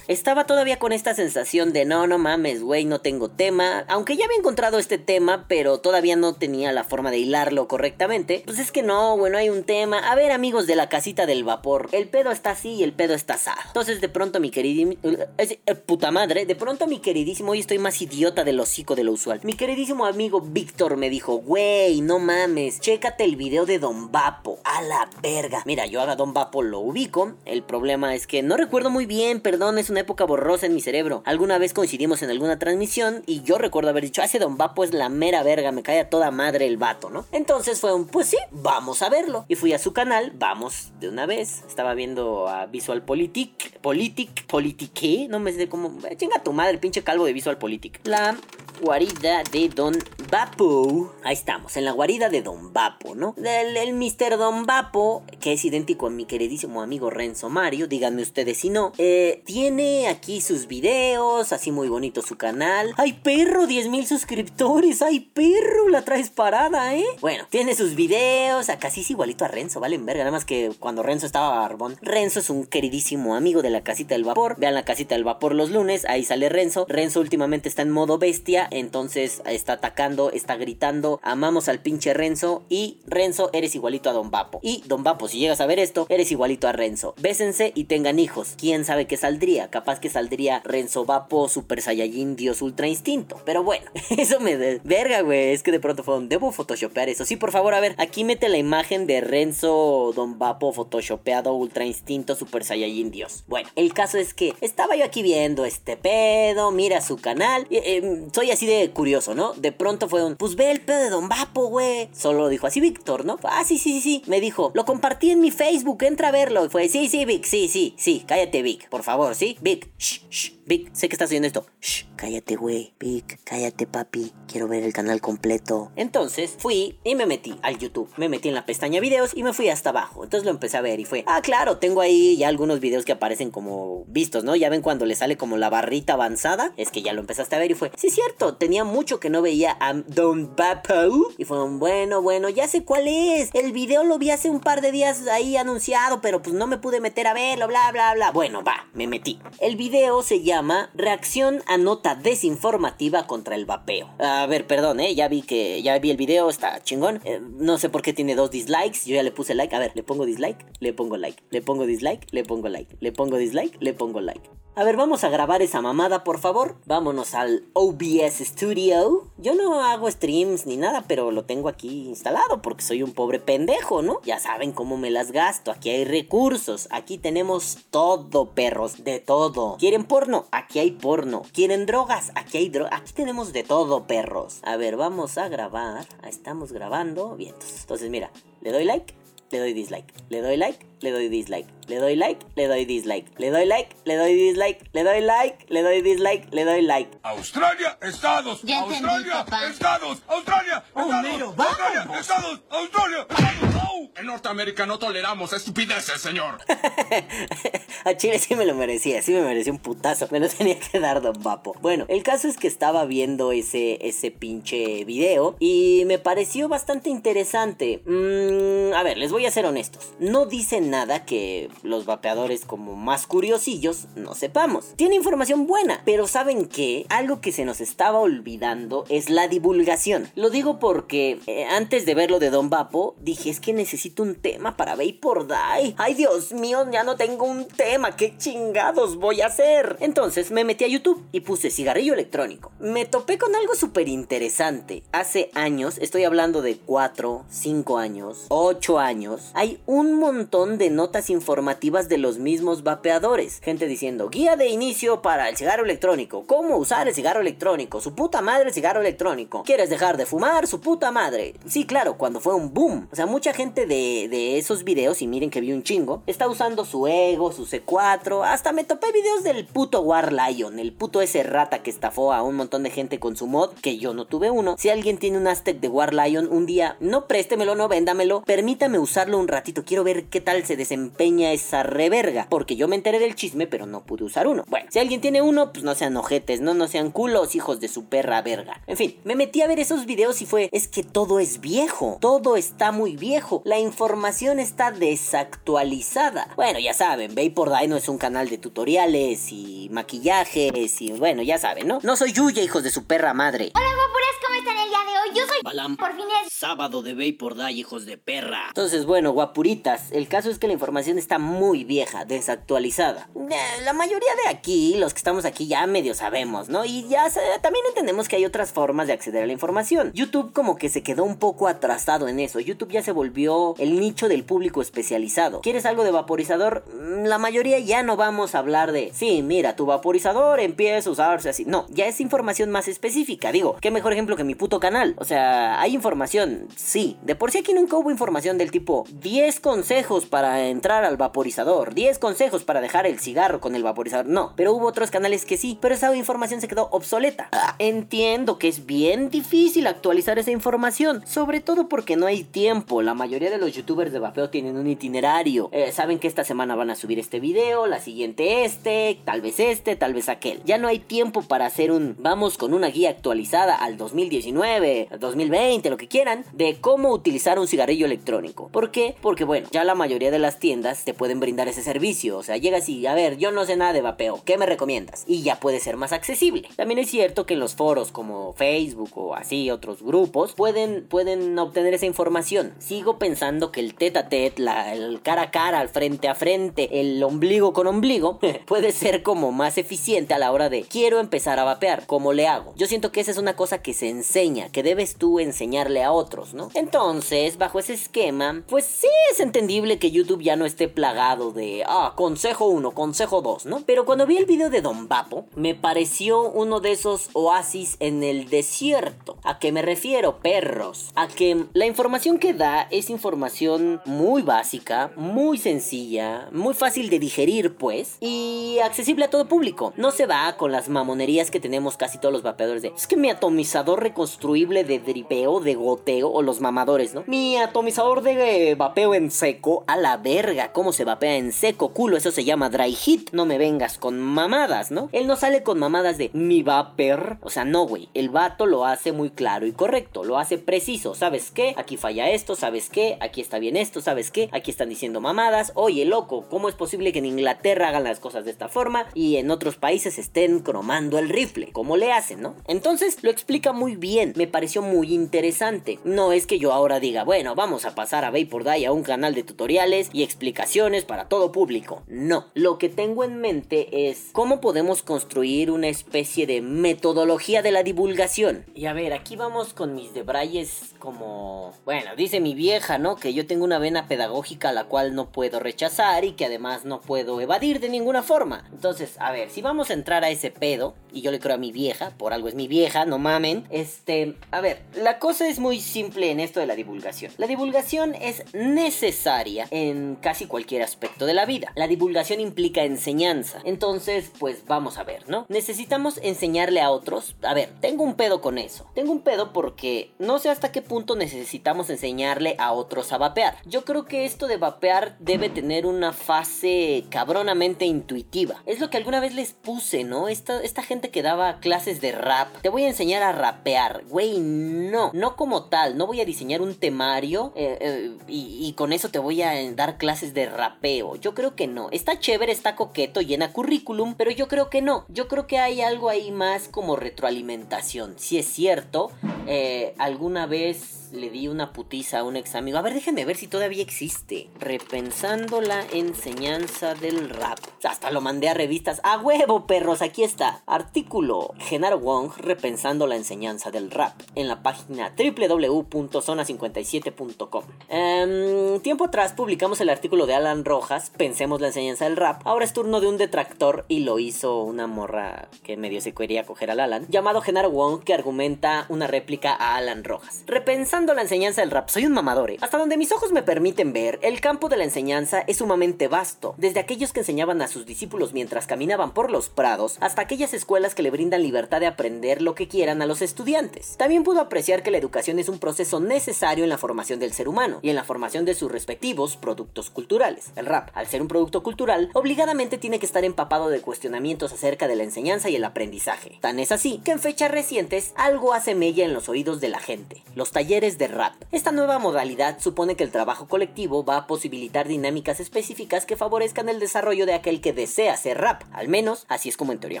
estaba todavía con esta sensación de no, no mames, güey, no tengo tema. Aunque ya había encontrado este tema, pero todavía no tenía la forma de hilarlo correctamente. Pues es que no, bueno, hay un tema. A ver, amigos de la casita del vapor, el pedo está así y el pedo está asado. Entonces, de pronto, mi queridísimo. eh, puta madre, de pronto, mi queridísimo, hoy estoy más idiota del hocico de lo usual. Mi queridísimo amigo Víctor me dijo, güey, no mames, chécate el video de Don Vapo. A la verga. Mira, yo a Don Vapo lo ubico. El problema es que no recuerdo muy bien, perdón, es una época borrosa en mi cerebro. Alguna vez coincidimos en alguna transmisión y yo recuerdo haber dicho, "Ah, ese Don Vapo es la mera verga, me cae a toda madre el vato, ¿no? Entonces fue un, pues sí, vamos a verlo. Y fui a su canal, vamos de una vez. Estaba viendo a Visual Politic, Politic, Politique, no me sé cómo, eh, chinga tu madre, pinche calvo de Visual Politic. La guarida de Don Vapo. Ahí estamos, en la guarida de Don Vapo, ¿no? El, el Mr. Don Vapo, que es idéntico a mi queridísimo amigo Renzo Mario, díganme ustedes si no, eh, tiene aquí sus videos, así muy bonito su canal. ¡Ay, perro! 10 mil suscriptores. ¡Ay, perro! La traes parada, ¿eh? Bueno, tiene sus videos, acá sí es igualito a Renzo, vale, verga. Nada más que cuando Renzo estaba Renzo es un queridísimo amigo de la casita del vapor. Vean la casita del vapor los lunes, ahí sale Renzo. Renzo últimamente está en modo bestia, entonces está atacando, está gritando. Amamos al pinche Renzo. Y Renzo, eres igualito a Don Vapo. Y Don Vapo, si llegas a ver esto, eres igualito a Renzo. Bésense y tengan hijos. ¿Quién sabe qué saldría? Capaz que saldría Renzo Vapo, Super Saiyajin, Dios Ultra Instinto. Pero bueno, eso me de verga, güey. Es que de pronto fue un debo photoshopear eso. Sí, por favor, a ver, aquí mete la imagen de Renzo Don Vapo photoshopeado Ultra Instinto Super Saiyajin Dios. Bueno, el caso es que estaba yo aquí viendo este pedo, mira su canal. eh, soy así de curioso, ¿no? De pronto fue un, pues ve el pedo de Don Vapo, güey. Solo dijo así Víctor, ¿no? Ah, sí, sí, sí, sí. Me dijo, lo compartí en mi Facebook, entra a verlo. Y fue, sí, sí, Vic, sí, sí, sí, cállate, Vic, por favor, ¿sí? Vic, shh, shh. Vic, sé que estás oyendo esto. Shh, cállate, güey. Vic, cállate, papi. Quiero ver el canal completo. Entonces fui y me metí al YouTube. Me metí en la pestaña videos y me fui hasta abajo. Entonces lo empecé a ver y fue, ah, claro, tengo ahí ya algunos videos que aparecen como vistos, ¿no? Ya ven cuando le sale como la barrita avanzada. Es que ya lo empezaste a ver y fue, sí, cierto, tenía mucho que no veía a Don Bapo. Y fue, bueno, bueno, ya sé cuál es. El video lo vi hace un par de días ahí anunciado, pero pues no me pude meter a verlo, bla, bla, bla. Bueno, va, me metí. El video se llama Reacción a nota desinformativa contra el vapeo. A ver, perdón, eh, ya vi que ya vi el video, está chingón. Eh, no sé por qué tiene dos dislikes. Yo ya le puse like. A ver, le pongo dislike, le pongo like, le pongo dislike, le pongo like, le pongo dislike, le pongo like. A ver, vamos a grabar esa mamada, por favor. Vámonos al OBS Studio. Yo no hago streams ni nada, pero lo tengo aquí instalado porque soy un pobre pendejo, ¿no? Ya saben cómo me las gasto. Aquí hay recursos. Aquí tenemos todo, perros. De todo. ¿Quieren porno? Aquí hay porno. ¿Quieren drogas? Aquí hay drogas. Aquí tenemos de todo, perros. A ver, vamos a grabar. Estamos grabando. Bien, entonces mira, le doy like, le doy dislike. Le doy like, le doy dislike. Le doy like, le doy dislike. Le doy like, le doy dislike. Le doy like, le doy dislike. Le doy like. Australia, Estados, Ya Australia, papá. Estados, Australia, Estados, Australia, Estados, Australia, Estados. En Norteamérica no toleramos estupideces, señor. A Chile sí me lo merecía, sí me merecía un putazo. Me lo tenía que dar Don Vapo. Bueno, el caso es que estaba viendo ese, ese pinche video y me pareció bastante interesante. Mm, a ver, les voy a ser honestos. No dice nada que los vapeadores como más curiosillos no sepamos. Tiene información buena, pero ¿saben qué? Algo que se nos estaba olvidando es la divulgación. Lo digo porque eh, antes de ver lo de Don Vapo, dije, es que necesito un tema para Vapor Die. Ay, Dios mío, ya no tengo un tema. ¿Qué chingados voy a hacer? Entonces me metí a YouTube y puse cigarrillo electrónico. Me topé con algo súper interesante. Hace años, estoy hablando de 4, 5 años, 8 años, hay un montón de notas informativas de los mismos vapeadores. Gente diciendo, guía de inicio para el cigarro electrónico. ¿Cómo usar el cigarro electrónico? Su puta madre el cigarro electrónico. ¿Quieres dejar de fumar? Su puta madre. Sí, claro, cuando fue un boom. O sea, mucha gente de, de esos videos, y miren que vi un chingo, está usando su ego, su C4. Hasta me topé videos del puto War Lion, el puto ese rata que estafó a un montón de gente con su mod, que yo no tuve uno. Si alguien tiene un Aztec de War Lion, un día, no préstemelo, no véndamelo, permítame usarlo un ratito. Quiero ver qué tal se desempeña esa reverga. Porque yo me enteré del chisme, pero no pude usar uno. Bueno, si alguien tiene uno, pues no sean ojetes, no, no sean culos, hijos de su perra verga. En fin, me metí a ver esos videos y fue, es que todo es viejo, todo está muy viejo, la información está desactualizada. Bueno, ya saben, Vapor Die no es un canal de tutoriales y maquillajes y bueno, ya saben, ¿no? No soy Yuya, hijos de su perra madre. Hola, guapuras, ¿cómo están el día de hoy? Yo soy... Balam. Por fin es... Sábado de Die, hijos de perra. Entonces, bueno, guapuritas, el caso es que la información está muy vieja, desactualizada. Eh, La mayoría de aquí, los que estamos aquí, ya medio sabemos, ¿no? Y ya también entendemos que hay otras formas de acceder a la información. YouTube como que se quedó un poco atrasado en eso. YouTube ya se volvió el nicho del público especializado. ¿Quieres algo de vaporizador? Mm, La mayoría ya no vamos a hablar de, sí, mira, tu vaporizador empieza a usarse así. No, ya es información más específica. Digo, qué mejor ejemplo que mi puto canal. O sea, hay información, sí. De por sí aquí nunca hubo información del tipo 10 consejos para entrar al vaporizador, 10 consejos para dejar el cigarro con el vaporizador. No, pero hubo otros canales que sí, pero esa información se quedó obsoleta. Entiendo que es bien difícil actualizar esa información, sobre todo porque no hay tiempo. La mayoría de los youtubers de vapeo tienen un itinerario. Eh, saben que esta semana van a subir este video, la siguiente este, tal vez este, tal vez aquel. Ya no hay tiempo para hacer un vamos con una guía actualizada al 2019, al 2020, lo que quieran, de cómo utilizar un cigarrillo electrónico. ¿Por qué? Porque bueno, ya la mayoría de las tiendas te pueden brindar ese servicio. O sea, llegas y, a ver, yo no sé nada de vapeo, ¿qué me recomiendas? Y ya puede ser más accesible. También es cierto que en los foros como Facebook o así, otros grupos, pueden, pueden obtener esa información. Sigo pensando que el tete a tete, el cara a cara, el frente a frente, el ombligo con ombligo, puede ser como más eficiente a la hora de quiero empezar a vapear, ¿cómo le hago? Yo siento que esa es una cosa que se enseña, que debes tú enseñarle a otros, ¿no? Entonces, bajo ese esquema, pues sí es entendible que YouTube Ya no esté plagado de, ah, consejo 1, consejo 2, ¿no? Pero cuando vi el video de Don Vapo, me pareció uno de esos oasis en el desierto. ¿A qué me refiero, perros? A que la información que da es información muy básica, muy sencilla, muy fácil de digerir, pues, y accesible a todo público. No se va con las mamonerías que tenemos casi todos los vapeadores de, es que mi atomizador reconstruible de dripeo, de goteo, o los mamadores, ¿no? Mi atomizador de vapeo en seco, a la verga, ¿cómo se vapea en seco? Culo, eso se llama dry heat. No me vengas con mamadas, ¿no? Él no sale con mamadas de mi vaper. O sea, no, güey. El vato lo hace muy claro y correcto. Lo hace preciso. ¿Sabes qué? Aquí falla esto. ¿Sabes qué? Aquí está bien esto. ¿Sabes qué? Aquí están diciendo mamadas. Oye, loco, ¿cómo es posible que en Inglaterra hagan las cosas de esta forma y en otros países estén cromando el rifle? ¿Cómo le hacen, no? Entonces lo explica muy bien. Me pareció muy interesante. No es que yo ahora diga, bueno, vamos a pasar a Vapor Die a un canal de tutoriales y explicaciones para todo público. No. Lo que tengo en mente es cómo podemos construir una especie de metodología de la divulgación. Y a ver, aquí vamos con mis debrayes como... Bueno, dice mi vieja, ¿no? Que yo tengo una vena pedagógica a la cual no puedo rechazar y que además no puedo evadir de ninguna forma. Entonces, a ver, si vamos a entrar a ese pedo, y yo le creo a mi vieja, por algo es mi vieja, no mamen, este... A ver, la cosa es muy simple en esto de la divulgación. La divulgación es necesaria en casi cualquier aspecto de la vida. La divulgación implica enseñanza. Entonces, pues vamos a ver, ¿no? Necesitamos enseñarle a otros. A ver, tengo un pedo con eso. Tengo un pedo porque no sé hasta qué punto necesitamos enseñarle a otros a vapear. Yo creo que esto de vapear debe tener una fase cabronamente intuitiva. Es lo que alguna vez les puse, ¿no? Esta, esta gente que daba clases de rap. Te voy a enseñar a rapear. Güey, no. No como tal. No voy a diseñar un temario eh, eh, y, y con eso te voy a dar clases de rapeo. Yo creo que no. Está chévere, está coqueto, llena currículum, pero yo creo que no. Yo creo que hay algo ahí más como retroalimentación. Si es cierto, eh, alguna vez le di una putiza a un ex amigo. A ver, déjenme ver si todavía existe. Repensando la enseñanza del rap. Hasta lo mandé a revistas. ¡A huevo, perros! Aquí está. Artículo. Genaro Wong repensando la enseñanza del rap. En la página www.zona57.com. Em, tiempo atrás publicamos el artículo de Alan Rojas. Pensemos la enseñanza del rap. Ahora es turno de un detractor y lo hizo una morra que medio se quería coger al Alan. Llamado Genaro Wong que argumenta una réplica a Alan Rojas. Repensando la enseñanza del rap, soy un mamador. ¿eh? Hasta donde mis ojos me permiten ver, el campo de la enseñanza es sumamente vasto. Desde aquellos que enseñaban a sus discípulos mientras caminaban por los prados, hasta aquellas escuelas que le brindan libertad de aprender lo que quieran a los estudiantes. También pudo apreciar que la educación es un proceso necesario en la formación del ser humano y en la formación de sus respectivos productos culturales. El rap, al ser un producto cultural, obligadamente tiene que estar empapado de cuestionamientos acerca de la enseñanza y el aprendizaje. Tan es así que en fechas recientes algo hace mella en los oídos de la gente. Los talleres de rap. Esta nueva modalidad supone que el trabajo colectivo va a posibilitar dinámicas específicas que favorezcan el desarrollo de aquel que desea hacer rap. Al menos así es como en teoría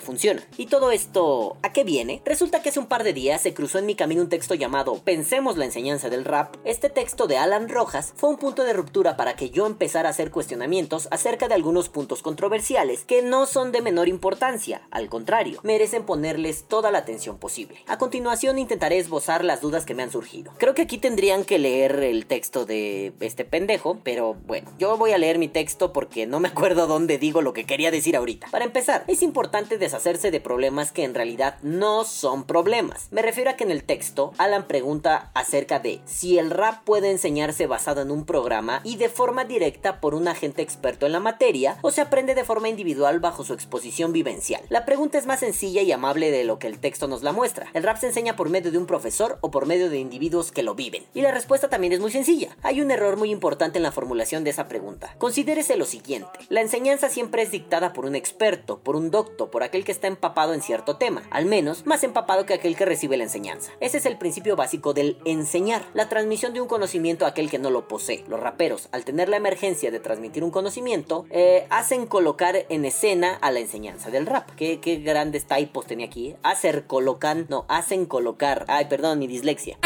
funciona. Y todo esto, ¿a qué viene? Resulta que hace un par de días se cruzó en mi camino un texto llamado Pensemos la enseñanza del rap. Este texto de Alan Rojas fue un punto de ruptura para que yo empezara a hacer cuestionamientos acerca de algunos puntos controversiales que no son de menor importancia, al contrario, merecen ponerles toda la atención posible. A continuación intentaré esbozar las dudas que me han surgido. Creo que aquí tendrían que leer el texto de este pendejo, pero bueno, yo voy a leer mi texto porque no me acuerdo dónde digo lo que quería decir ahorita. Para empezar, es importante deshacerse de problemas que en realidad no son problemas. Me refiero a que en el texto, Alan pregunta acerca de si el rap puede enseñarse basado en un programa y de forma directa por un agente experto en la materia o se aprende de forma individual bajo su exposición vivencial. La pregunta es más sencilla y amable de lo que el texto nos la muestra. ¿El rap se enseña por medio de un profesor o por medio de individuos que lo viven? Y la respuesta también es muy sencilla. Hay un error muy importante en la formulación de esa pregunta. Considérese lo siguiente. La enseñanza siempre es dictada por un experto, por un docto, por aquel que está empapado en cierto tema. Al menos, más empapado que aquel que recibe la enseñanza. Ese es el principio básico del enseñar. La transmisión de un conocimiento a aquel que no lo posee. Los raperos, al tener la emergencia de transmitir un conocimiento, eh, hacen colocar en escena a la enseñanza del rap. Qué, grandes typos tenía aquí. Hacer colocan, no, hacen colocar. Ay, perdón, mi dislexia.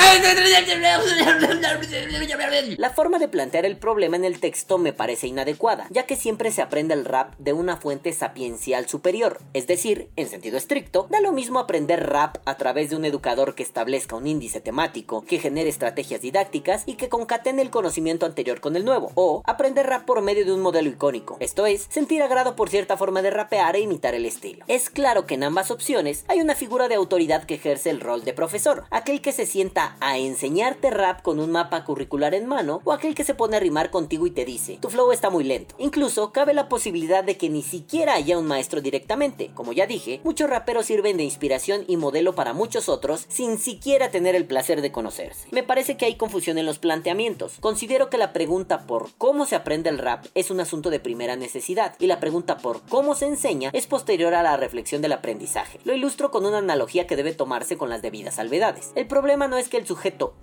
La forma de plantear el problema en el texto me parece inadecuada, ya que siempre se aprende el rap de una fuente sapiencial superior, es decir, en sentido estricto, da lo mismo aprender rap a través de un educador que establezca un índice temático, que genere estrategias didácticas y que concatene el conocimiento anterior con el nuevo, o aprender rap por medio de un modelo icónico, esto es, sentir agrado por cierta forma de rapear e imitar el estilo. Es claro que en ambas opciones hay una figura de autoridad que ejerce el rol de profesor, aquel que se sienta a rap con un mapa curricular en mano, o aquel que se pone a rimar contigo y te dice, tu flow está muy lento. Incluso cabe la posibilidad de que ni siquiera haya un maestro directamente. Como ya dije, muchos raperos sirven de inspiración y modelo para muchos otros sin siquiera tener el placer de conocerse. Me parece que hay confusión en los planteamientos. Considero que la pregunta por cómo se aprende el rap es un asunto de primera necesidad y la pregunta por cómo se enseña es posterior a la reflexión del aprendizaje. Lo ilustro con una analogía que debe tomarse con las debidas salvedades. El problema no es que el sujeto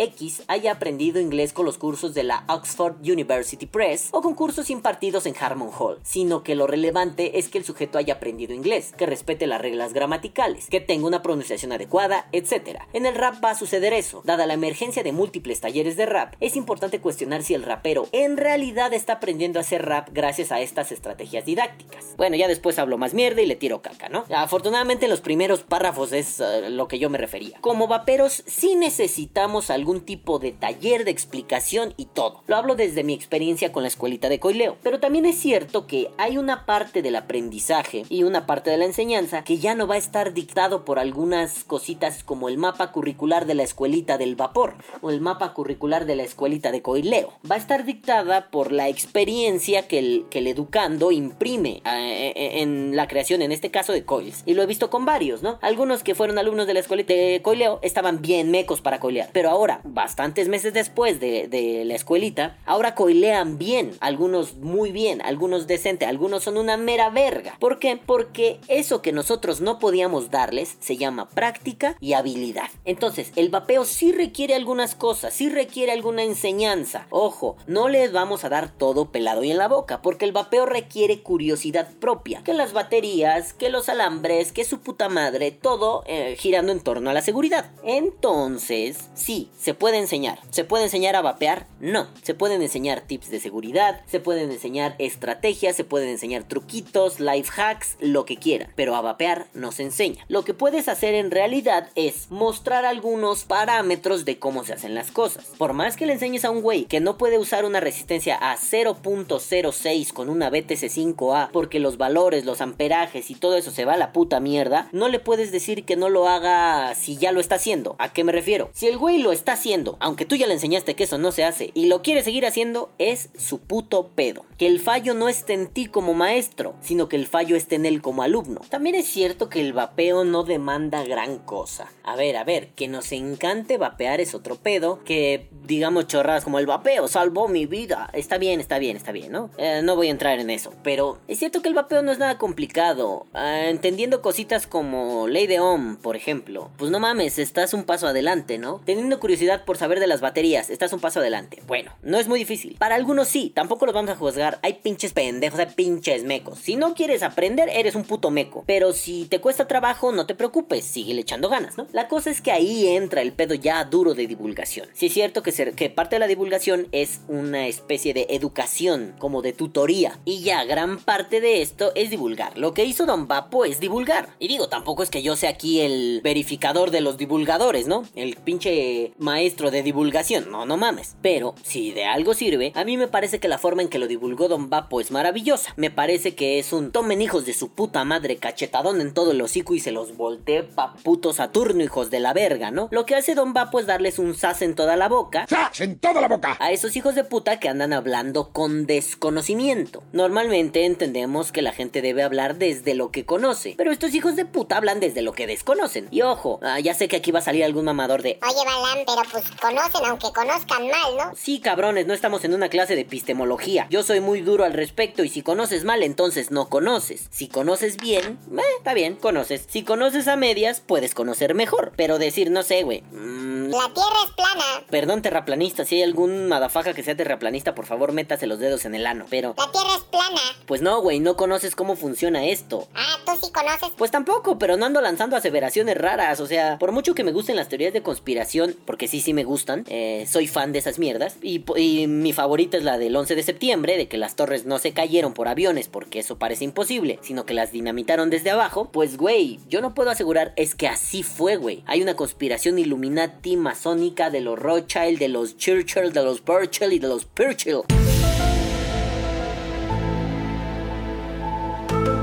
haya aprendido inglés con los cursos de la Oxford University Press o con cursos impartidos en Harmon Hall, sino que lo relevante es que el sujeto haya aprendido inglés, que respete las reglas gramaticales, que tenga una pronunciación adecuada, etc. En el rap va a suceder eso. Dada la emergencia de múltiples talleres de rap, es importante cuestionar si el rapero en realidad está aprendiendo a hacer rap gracias a estas estrategias didácticas. Bueno, ya después hablo más mierda y le tiro caca, ¿no? Afortunadamente en los primeros párrafos es uh, lo que yo me refería. Como vaperos sí necesitamos algún tipo de taller de explicación y todo. Lo hablo desde mi experiencia con la escuelita de Coileo. Pero también es cierto que hay una parte del aprendizaje y una parte de la enseñanza que ya no va a estar dictado por algunas cositas como el mapa curricular de la escuelita del vapor o el mapa curricular de la escuelita de Coileo. Va a estar dictada por la experiencia que el, que educando imprime eh, eh, en la creación, en este caso de Coils. Y lo he visto con varios, ¿no? Algunos que fueron alumnos de la escuelita de Coileo estaban bien mecos para coilear. Pero ahora, bastantes meses después de, de la escuelita, ahora coilean bien. Algunos muy bien, algunos decente, algunos son una mera verga. ¿Por qué? Porque eso que nosotros no podíamos darles se llama práctica y habilidad. Entonces, el vapeo sí requiere algunas cosas, sí requiere alguna enseñanza. Ojo, no les vamos a dar todo pelado y en la boca, porque el vapeo requiere curiosidad propia. Que las baterías, que los alambres, que su puta madre, todo eh, girando en torno a la seguridad. Entonces, sí, se puede enseñar. ¿Se puede enseñar a vapear? No. Se pueden enseñar tips de seguridad, se pueden enseñar estrategias, se pueden enseñar truquitos, life hacks, lo que quiera. Pero a vapear no se enseña. Lo que puedes hacer en realidad es mostrar algunos parámetros de cómo se hacen las cosas. Por más que le enseñes a un güey que no puede usar una resistencia a 0.06 con una BTC5A porque los valores, los amperajes y todo eso se va a la puta mierda, no le puedes decir que no lo haga si ya lo está haciendo. ¿A qué me refiero? Si el güey lo está haciendo, aunque tú ya le enseñaste que eso no se hace y lo quiere seguir haciendo, es su puto pedo. Que el fallo no esté en ti como maestro, sino que el fallo esté en él como alumno. También es cierto que el vapeo no demanda gran cosa. A ver, a ver, que nos encante vapear es otro pedo, que digamos chorradas como el vapeo salvó mi vida. Está bien, está bien, está bien, ¿no? Eh, no voy a entrar en eso, pero es cierto que el vapeo no es nada complicado. Ah, entendiendo cositas como ley de Ohm, por ejemplo. Pues no mames, estás un paso adelante, ¿no? Teniendo curiosidad por saber de las baterías, estás un paso adelante. Bueno, no es muy difícil. Para algunos sí, tampoco los vamos a juzgar. Hay pinches pendejos, hay pinches mecos. Si no quieres aprender, eres un puto meco. Pero si te cuesta trabajo, no te preocupes, sigue echando ganas, ¿no? La cosa es que ahí entra el pedo ya duro de divulgación. Si es cierto que, ser, que parte de la divulgación es una especie de educación, como de tutoría. Y ya gran parte de esto es divulgar. Lo que hizo Don Vapo es divulgar. Y digo, tampoco es que yo sea aquí el verificador de los divulgadores, ¿no? El pinche maestro de divulgación. No, no mames. Pero si de algo sirve, a mí me parece que la forma en que lo divulgó Don Vapo es maravillosa. Me parece que es un tomen hijos de su puta madre cachetadón en todo el hocico y se los voltee pa puto Saturno, hijos de la verga, ¿no? Lo que hace Don Vapo es darles un sas en toda la boca. ¡Sas en toda la boca! A esos hijos de puta que andan hablando con desconocimiento. Normalmente entendemos que la gente debe hablar desde lo que conoce, pero estos hijos de puta hablan desde lo que desconocen. Y ojo, ah, ya sé que aquí va a salir algún mamador de... Oye, Balam, pero pues conocen aunque conozcan mal, ¿no? Sí, cabrones, no estamos en una clase de epistemología. Yo soy muy duro al respecto y si conoces mal, entonces no conoces. Si conoces bien, eh, está bien, conoces. Si conoces a medias, puedes conocer mejor. Pero decir, no sé, güey, mmm, La Tierra es plana. Perdón, terraplanista, si hay algún madafaja que sea terraplanista, por favor métase los dedos en el ano. Pero, La Tierra es plana. pues no, güey, no conoces cómo funciona esto. Ah, tú sí conoces. Pues tampoco, pero no ando lanzando aseveraciones raras. O sea, por mucho que me gusten las teorías de conspiración, porque sí, sí me gustan, eh, soy fan de esas mierdas. Y, mi favorita es la del 11 de septiembre, de que las torres no se cayeron por aviones, porque eso parece imposible, sino que las dinamitaron desde abajo. Pues, güey, yo no puedo asegurar, es que así fue, güey. Hay una conspiración Illuminati masónica de los Rothschild, de los Churchill, de los Burchill y de los Purchill.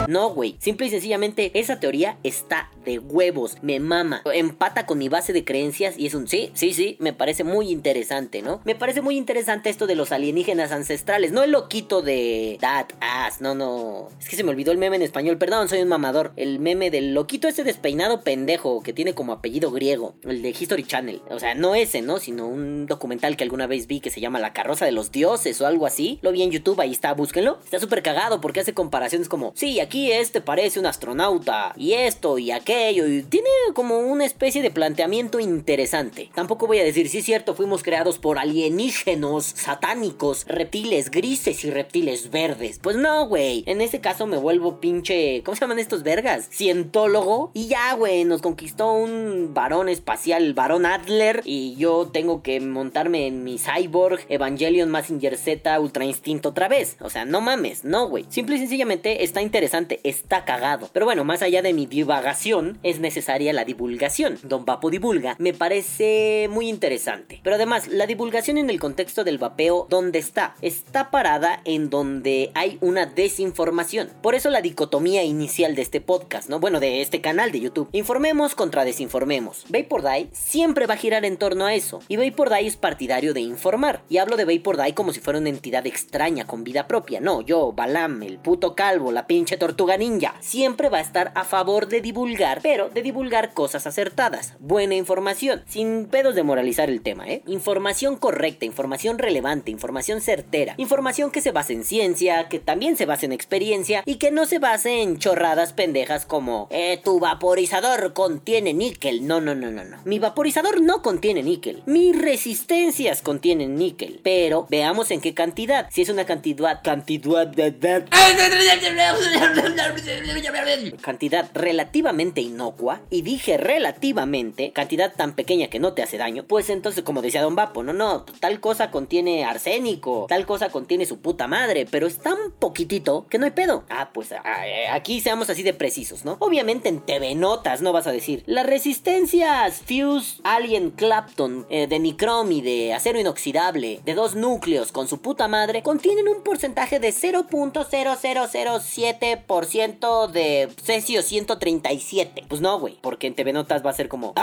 No, güey. Simple y sencillamente, esa teoría está de huevos. Me mama. Empata con mi base de creencias y es un sí, sí, sí. Me parece muy interesante, ¿no? Me parece muy interesante esto de los alienígenas ancestrales. No el loquito de That Ass. No, no. Es que se me olvidó el meme en español. Perdón, soy un mamador. El meme del loquito ese despeinado pendejo que tiene como apellido griego. El de History Channel. O sea, no ese, ¿no? Sino un documental que alguna vez vi que se llama La carroza de los dioses o algo así. Lo vi en YouTube, ahí está, búsquenlo. Está súper cagado porque hace comparaciones como, sí, aquí este parece un astronauta y esto y aquello y tiene como una especie de planteamiento interesante. Tampoco voy a decir, sí es cierto, fuimos creados por alienígenos, satánicos, reptiles grises y reptiles verdes. Pues no, güey. En ese caso me vuelvo pinche, ¿cómo se llaman estos vergas? Cientólogo y ya, güey, nos conquistó un varón espacial, varón Adler y yo tengo que montarme en mi cyborg Evangelion Massinger Z Ultra Instinto otra vez. O sea, no mames, no, güey. Simple y sencillamente está interesante, está cagado. Pero bueno, más allá de mi divagación, es necesaria la divulgación. Don Vapo divulga, me parece muy interesante. Pero además, la divulgación en el contexto del vapeo, ¿dónde está? Está parada en donde hay una desinformación. Por eso la dicotomía inicial de este podcast, ¿no? Bueno, de este canal de YouTube. Informemos contra desinformemos. Vapor siempre va a girar en torno a eso. Y Vapor es partidario de informar. Y hablo de Vapor como si fuera una entidad extraña con vida propia. No, yo, Balam, el puto calvo, la pinche tortuga ninja. Siempre va a estar a favor de divulgar, pero de divulgar cosas acertadas. Buena información. Sin pedos de moralizar el tema, ¿eh? Información correcta, información relevante, información certera. Información que se base en ciencia, que también se base en experiencia y que no se base en chorradas pendejas como, eh, tu vaporizador contiene níquel. No, no, no, no, no. Mi vaporizador no contiene níquel. Mis resistencias contienen níquel. Pero veamos en qué cantidad. Si es una cantidad, cantidad de... cantidad relativamente inocua, y dije relativamente, cantidad tan pequeña que no te hace daño, pues entonces, como decía Don Vapo, no, no, tal cosa contiene arsénico, tal cosa contiene su puta madre, pero es tan poquitito que no hay pedo. Ah, pues eh, aquí seamos así de precisos, ¿no? Obviamente en TV Notas no vas a decir, las resistencias Fuse Alien Clapton eh, de nicrom y de acero inoxidable de dos núcleos con su puta madre contienen un porcentaje de 0.0007% de cesio 137. Pues no, güey, porque en TV Notas va a ser como...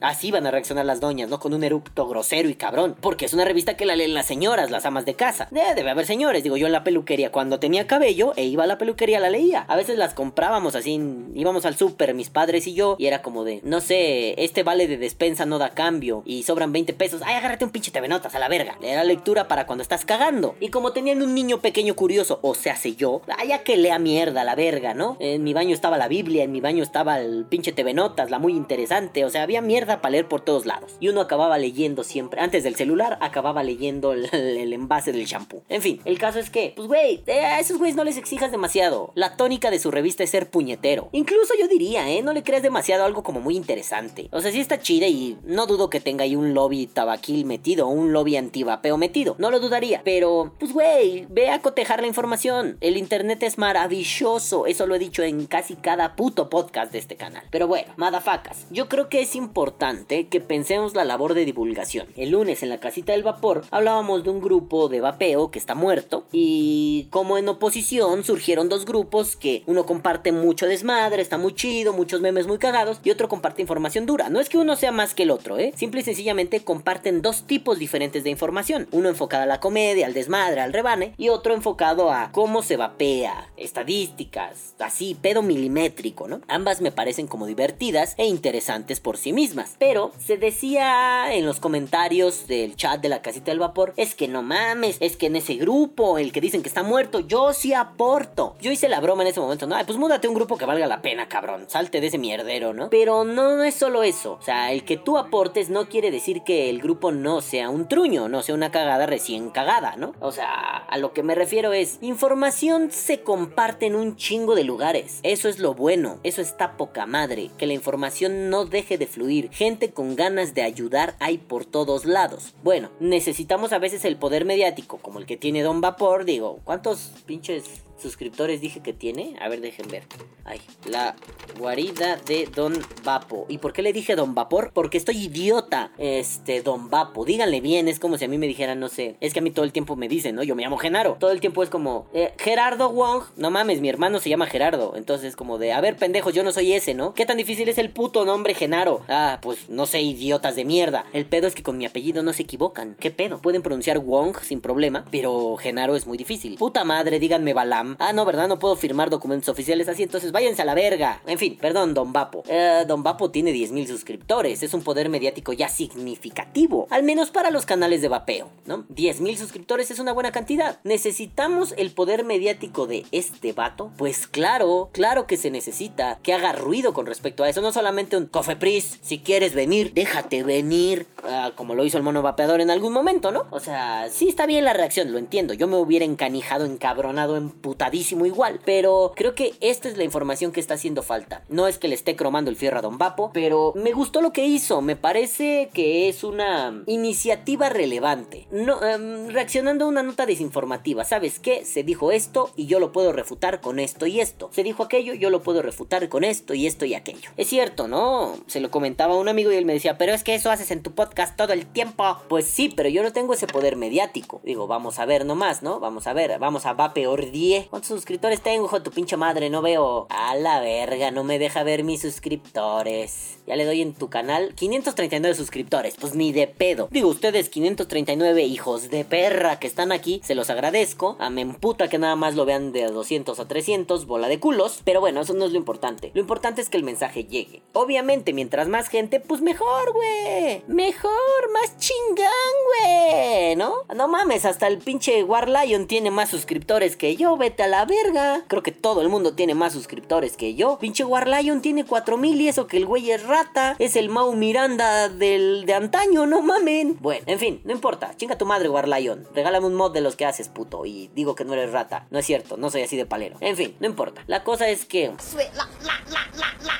Así van a reaccionar las doñas, ¿no? Con un eructo grosero y cabrón. Porque es una revista que la leen las señoras, las amas de casa. Eh, debe haber señores. Digo, yo en la peluquería, cuando tenía cabello e iba a la peluquería, la leía. A veces las comprábamos así, íbamos al súper, mis padres y yo, y era como de, no sé, este vale de despensa no da cambio y sobran 20 pesos. Ay, agárrate un pinche TV Notas a la verga. Era lectura para cuando estás cagando. Y como tenían un niño pequeño curioso, o sea, sé yo, vaya que lea mierda la verga, ¿no? En mi baño estaba la Biblia, en mi baño estaba el pinche TV Notas, la muy interesante. O sea, había mierda para leer por todos lados. Y uno acababa leyendo siempre, antes del celular, acababa leyendo el, el envase del shampoo. En fin, el caso es que, pues güey, eh, a esos güeyes no les exijas demasiado. La tónica de su revista es ser puñetero. Incluso yo diría, ¿eh? No le creas demasiado algo como muy interesante. O sea, sí está chida y no dudo que tenga ahí un lobby tabaquil metido, o un lobby antivapeo metido. No lo dudaría. Pero, pues güey, ve a cotejar la información. El internet es maravilloso. Eso lo he dicho en casi cada puto podcast de este canal. Pero bueno, madafacas. Yo creo que es importante que pensemos la labor de divulgación. El lunes en la casita del vapor hablábamos de un grupo de vapeo que está muerto y como en oposición surgieron dos grupos que uno comparte mucho desmadre, está muy chido, muchos memes muy cagados y otro comparte información dura. No es que uno sea más que el otro, ¿eh? Simple y sencillamente comparten dos tipos diferentes de información. Uno enfocado a la comedia, al desmadre, al rebane y otro enfocado a cómo se vapea, estadísticas, así, pedo milimétrico, ¿no? Ambas me parecen como divertidas e interesantes por sí mismas. Pero se decía en los comentarios del chat de la casita del vapor, es que no mames, es que en ese grupo, el que dicen que está muerto, yo sí aporto. Yo hice la broma en ese momento, ¿no? Ay, pues múdate a un grupo que valga la pena, cabrón. Salte de ese mierdero, ¿no? Pero no es solo eso. O sea, el que tú aportes no quiere decir que el grupo no sea un truño, no sea una cagada recién cagada, ¿no? O sea, a lo que me refiero es, información se comparte en un chingo de lugares. Eso es lo bueno, eso está poca madre, que la información no deje de fluir. Gente con ganas de ayudar hay por todos lados. Bueno, necesitamos a veces el poder mediático, como el que tiene Don Vapor, digo, ¿cuántos pinches suscriptores dije que tiene? A ver, dejen ver. Ay, la guarida de Don Vapo. ¿Y por qué le dije Don Vapor? Porque estoy idiota. Este, Don Vapo. Díganle bien, es como si a mí me dijeran, no sé. Es que a mí todo el tiempo me dicen, ¿no? Yo me llamo Genaro. Todo el tiempo es como, eh, Gerardo Wong. No mames, mi hermano se llama Gerardo. Entonces, como de, a ver, pendejos, yo no soy ese, ¿no? ¿Qué tan difícil es el puto nombre Genaro? Ah, pues no sé, idiotas de mierda. El pedo es que con mi apellido no se equivocan. ¿Qué pedo? Pueden pronunciar Wong sin problema, pero Genaro es muy difícil. Puta madre, díganme Balam. Ah, no, ¿verdad? No puedo firmar documentos oficiales así, entonces váyanse a la verga. En fin, perdón, Don Vapo. Eh, Don Vapo tiene 10.000 suscriptores, es un poder mediático ya significativo, al menos para los canales de vapeo, ¿no? 10.000 suscriptores es una buena cantidad. ¿Necesitamos el poder mediático de este vato? Pues claro, claro que se necesita que haga ruido con respecto a eso, no solamente un cofepris, si quieres venir, déjate venir, ah, como lo hizo el mono vapeador en algún momento, ¿no? O sea, sí está bien la reacción, lo entiendo, yo me hubiera encanijado, encabronado, emputadísimo igual. Pero creo que esta es la información que está haciendo falta. No es que le esté cromando el fierro a Don Vapo, pero me gustó lo que hizo. Me parece que es una iniciativa relevante. No, em, reaccionando a una nota desinformativa. ¿Sabes qué? Se dijo esto y yo lo puedo refutar con esto y esto. Se dijo aquello, yo lo puedo refutar con esto y esto y aquello. Es cierto, ¿no? Se lo comentaba a un amigo y él me decía, pero es que eso haces en tu podcast todo el tiempo. Pues sí, pero yo no tengo ese poder mediático. Digo, vamos a ver nomás, ¿no? Vamos a ver, vamos a Vapeor 10. ¿Cuántos suscriptores tengo, hijo tu pinche madre? No veo. A la verga, no me deja ver mis suscriptores. Ya le doy en tu canal 539 suscriptores. Pues ni de pedo. Digo, ustedes 539 hijos de perra que están aquí, se los agradezco. A me emputa que nada más lo vean de 200 a 300, bola de culos. Pero bueno, eso no es lo importante. Lo importante es que el mensaje llegue. Obviamente, mientras más gente, pues mejor, güey. Mejor, más chingán, güey. ¿No? No mames, hasta el pinche War Lion tiene más suscriptores que yo. Vete a la verga. Creo que todo el mundo tiene más suscriptores que yo. Pinche War Lion tiene 4000 y eso que el güey es rata. Es el Mau Miranda del de antaño, no mamen. Bueno, en fin, no importa. Chinga tu madre, War Lion. Regálame un mod de los que haces, puto. Y digo que no eres rata. No es cierto, no soy así de palero. En fin, no importa. La cosa es que.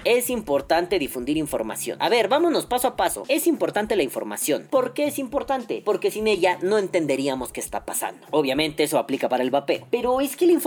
Es importante difundir información. A ver, vámonos paso a paso. Es importante la información. ¿Por qué es importante? Porque sin ella no entenderíamos qué está pasando. Obviamente eso aplica para el vapeo. Pero es que la información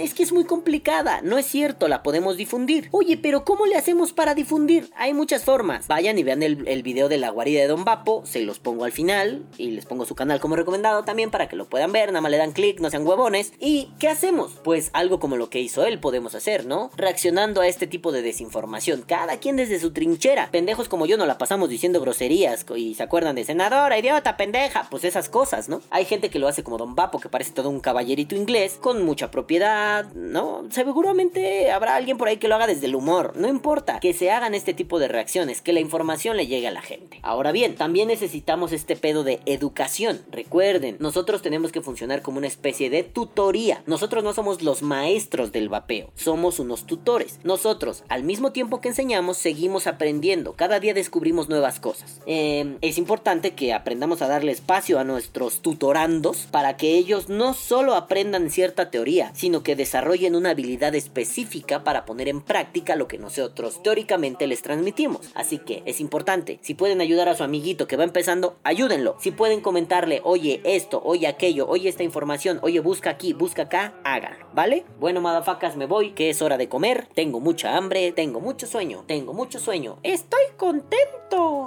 es que es muy complicada. No es cierto, la podemos difundir. Oye, pero ¿cómo le hacemos para difundir? Hay muchas formas. Vayan y vean el, video de la guarida de Don Vapo. Se los pongo al final. Y les pongo su canal como recomendado también para que lo puedan ver. Nada más le dan clic, no sean huevones. ¿Y qué hacemos? Pues algo como lo que hizo él podemos hacer, ¿no? Reaccionando a este tipo de desinformación. Cada quien desde su trinchera. Pendejos como yo no la pasamos diciendo groserías. Y se acuerdan de senadora, idiota, pendeja. Pues esas cosas, ¿no? Hay gente que lo hace como Don Vapo, que parece todo un caballerito inglés. Con propiedad, ¿no? Seguramente habrá alguien por ahí que lo haga desde el humor. No importa. Que se hagan este tipo de reacciones. Que la información le llegue a la gente. Ahora bien, también necesitamos este pedo de educación. Recuerden, nosotros tenemos que funcionar como una especie de tutoría. Nosotros no somos los maestros del vapeo. Somos unos tutores. Nosotros, al mismo tiempo que enseñamos, seguimos aprendiendo. Cada día descubrimos nuevas cosas. Eh, es importante que aprendamos a darle espacio a nuestros tutorandos para que ellos no solo aprendan cierta teoría, sino que desarrollen una habilidad específica para poner en práctica lo que nosotros teóricamente les transmitimos. Así que es importante, si pueden ayudar a su amiguito que va empezando, ayúdenlo. Si pueden comentarle, oye esto, oye aquello, oye esta información, oye busca aquí, busca acá, háganlo, ¿vale? Bueno, madafacas, me voy, que es hora de comer, tengo mucha hambre, tengo mucho sueño, tengo mucho sueño, estoy contento.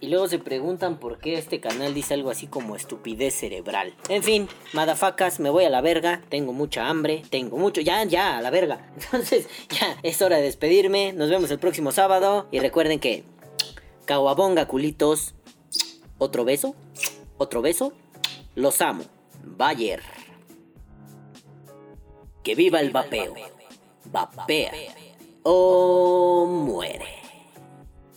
Y luego se preguntan por qué este canal dice algo así como estupidez cerebral. En fin, madafacas, me voy a la verga. Tengo mucha hambre, tengo mucho. Ya, ya, a la verga. Entonces, ya, es hora de despedirme. Nos vemos el próximo sábado. Y recuerden que. Caguabonga, culitos. Otro beso. Otro beso. Los amo. Bayer. Que viva el vapeo. Vapea. O muere.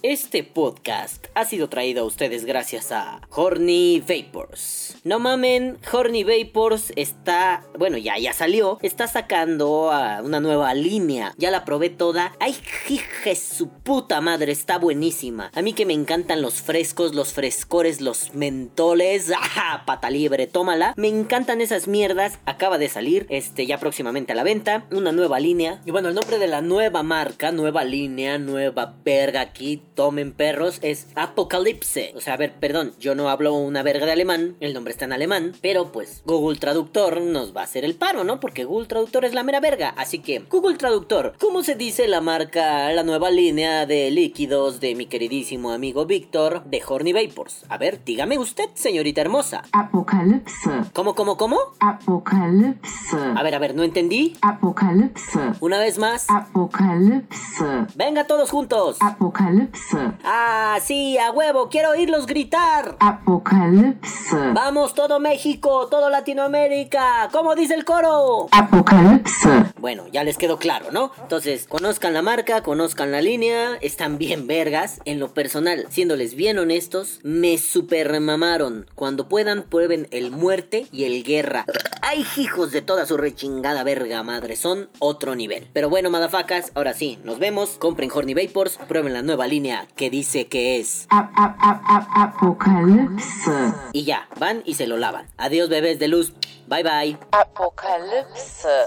Este podcast ha sido traído a ustedes gracias a Horny Vapors. No mamen, Horny Vapors está, bueno, ya ya salió, está sacando una nueva línea. Ya la probé toda. Ay, jije su puta madre, está buenísima. A mí que me encantan los frescos, los frescores, los mentoles. ¡Ajá! Pata libre, tómala. Me encantan esas mierdas. Acaba de salir, este, ya próximamente a la venta, una nueva línea. Y bueno, el nombre de la nueva marca, nueva línea, nueva verga aquí tomen perros es Apocalipse. O sea, a ver, perdón, yo no hablo una verga de alemán, el nombre está en alemán, pero pues Google Traductor nos va a hacer el paro, ¿no? Porque Google Traductor es la mera verga. Así que, Google Traductor, ¿cómo se dice la marca, la nueva línea de líquidos de mi queridísimo amigo Víctor de Horny Vapors? A ver, dígame usted, señorita hermosa. Apocalypse. ¿Cómo, cómo, cómo? Apocalypse. A ver, a ver, no entendí. Apocalypse. Una vez más. Apocalypse. Venga todos juntos. Apocalypse. Ah, sí, a huevo, quiero oírlos gritar. Apocalypse. Vamos todo México, todo Latinoamérica. ¿Cómo dice el coro? Apocalypse. Bueno, ya les quedó claro, ¿no? Entonces, conozcan la marca, conozcan la línea, están bien vergas. En lo personal, siéndoles bien honestos, me super mamaron. Cuando puedan, prueben el muerte y el guerra. ¡Ay, hijos de toda su rechingada verga madre! Son otro nivel. Pero bueno, madafacas, ahora sí, nos vemos. Compren Horny Vapors, prueben la nueva línea que dice que es ap, ap, ap, Apocalipsis. Y ya, van y se lo lavan. Adiós bebés de luz. Bye bye. Apocalipsis.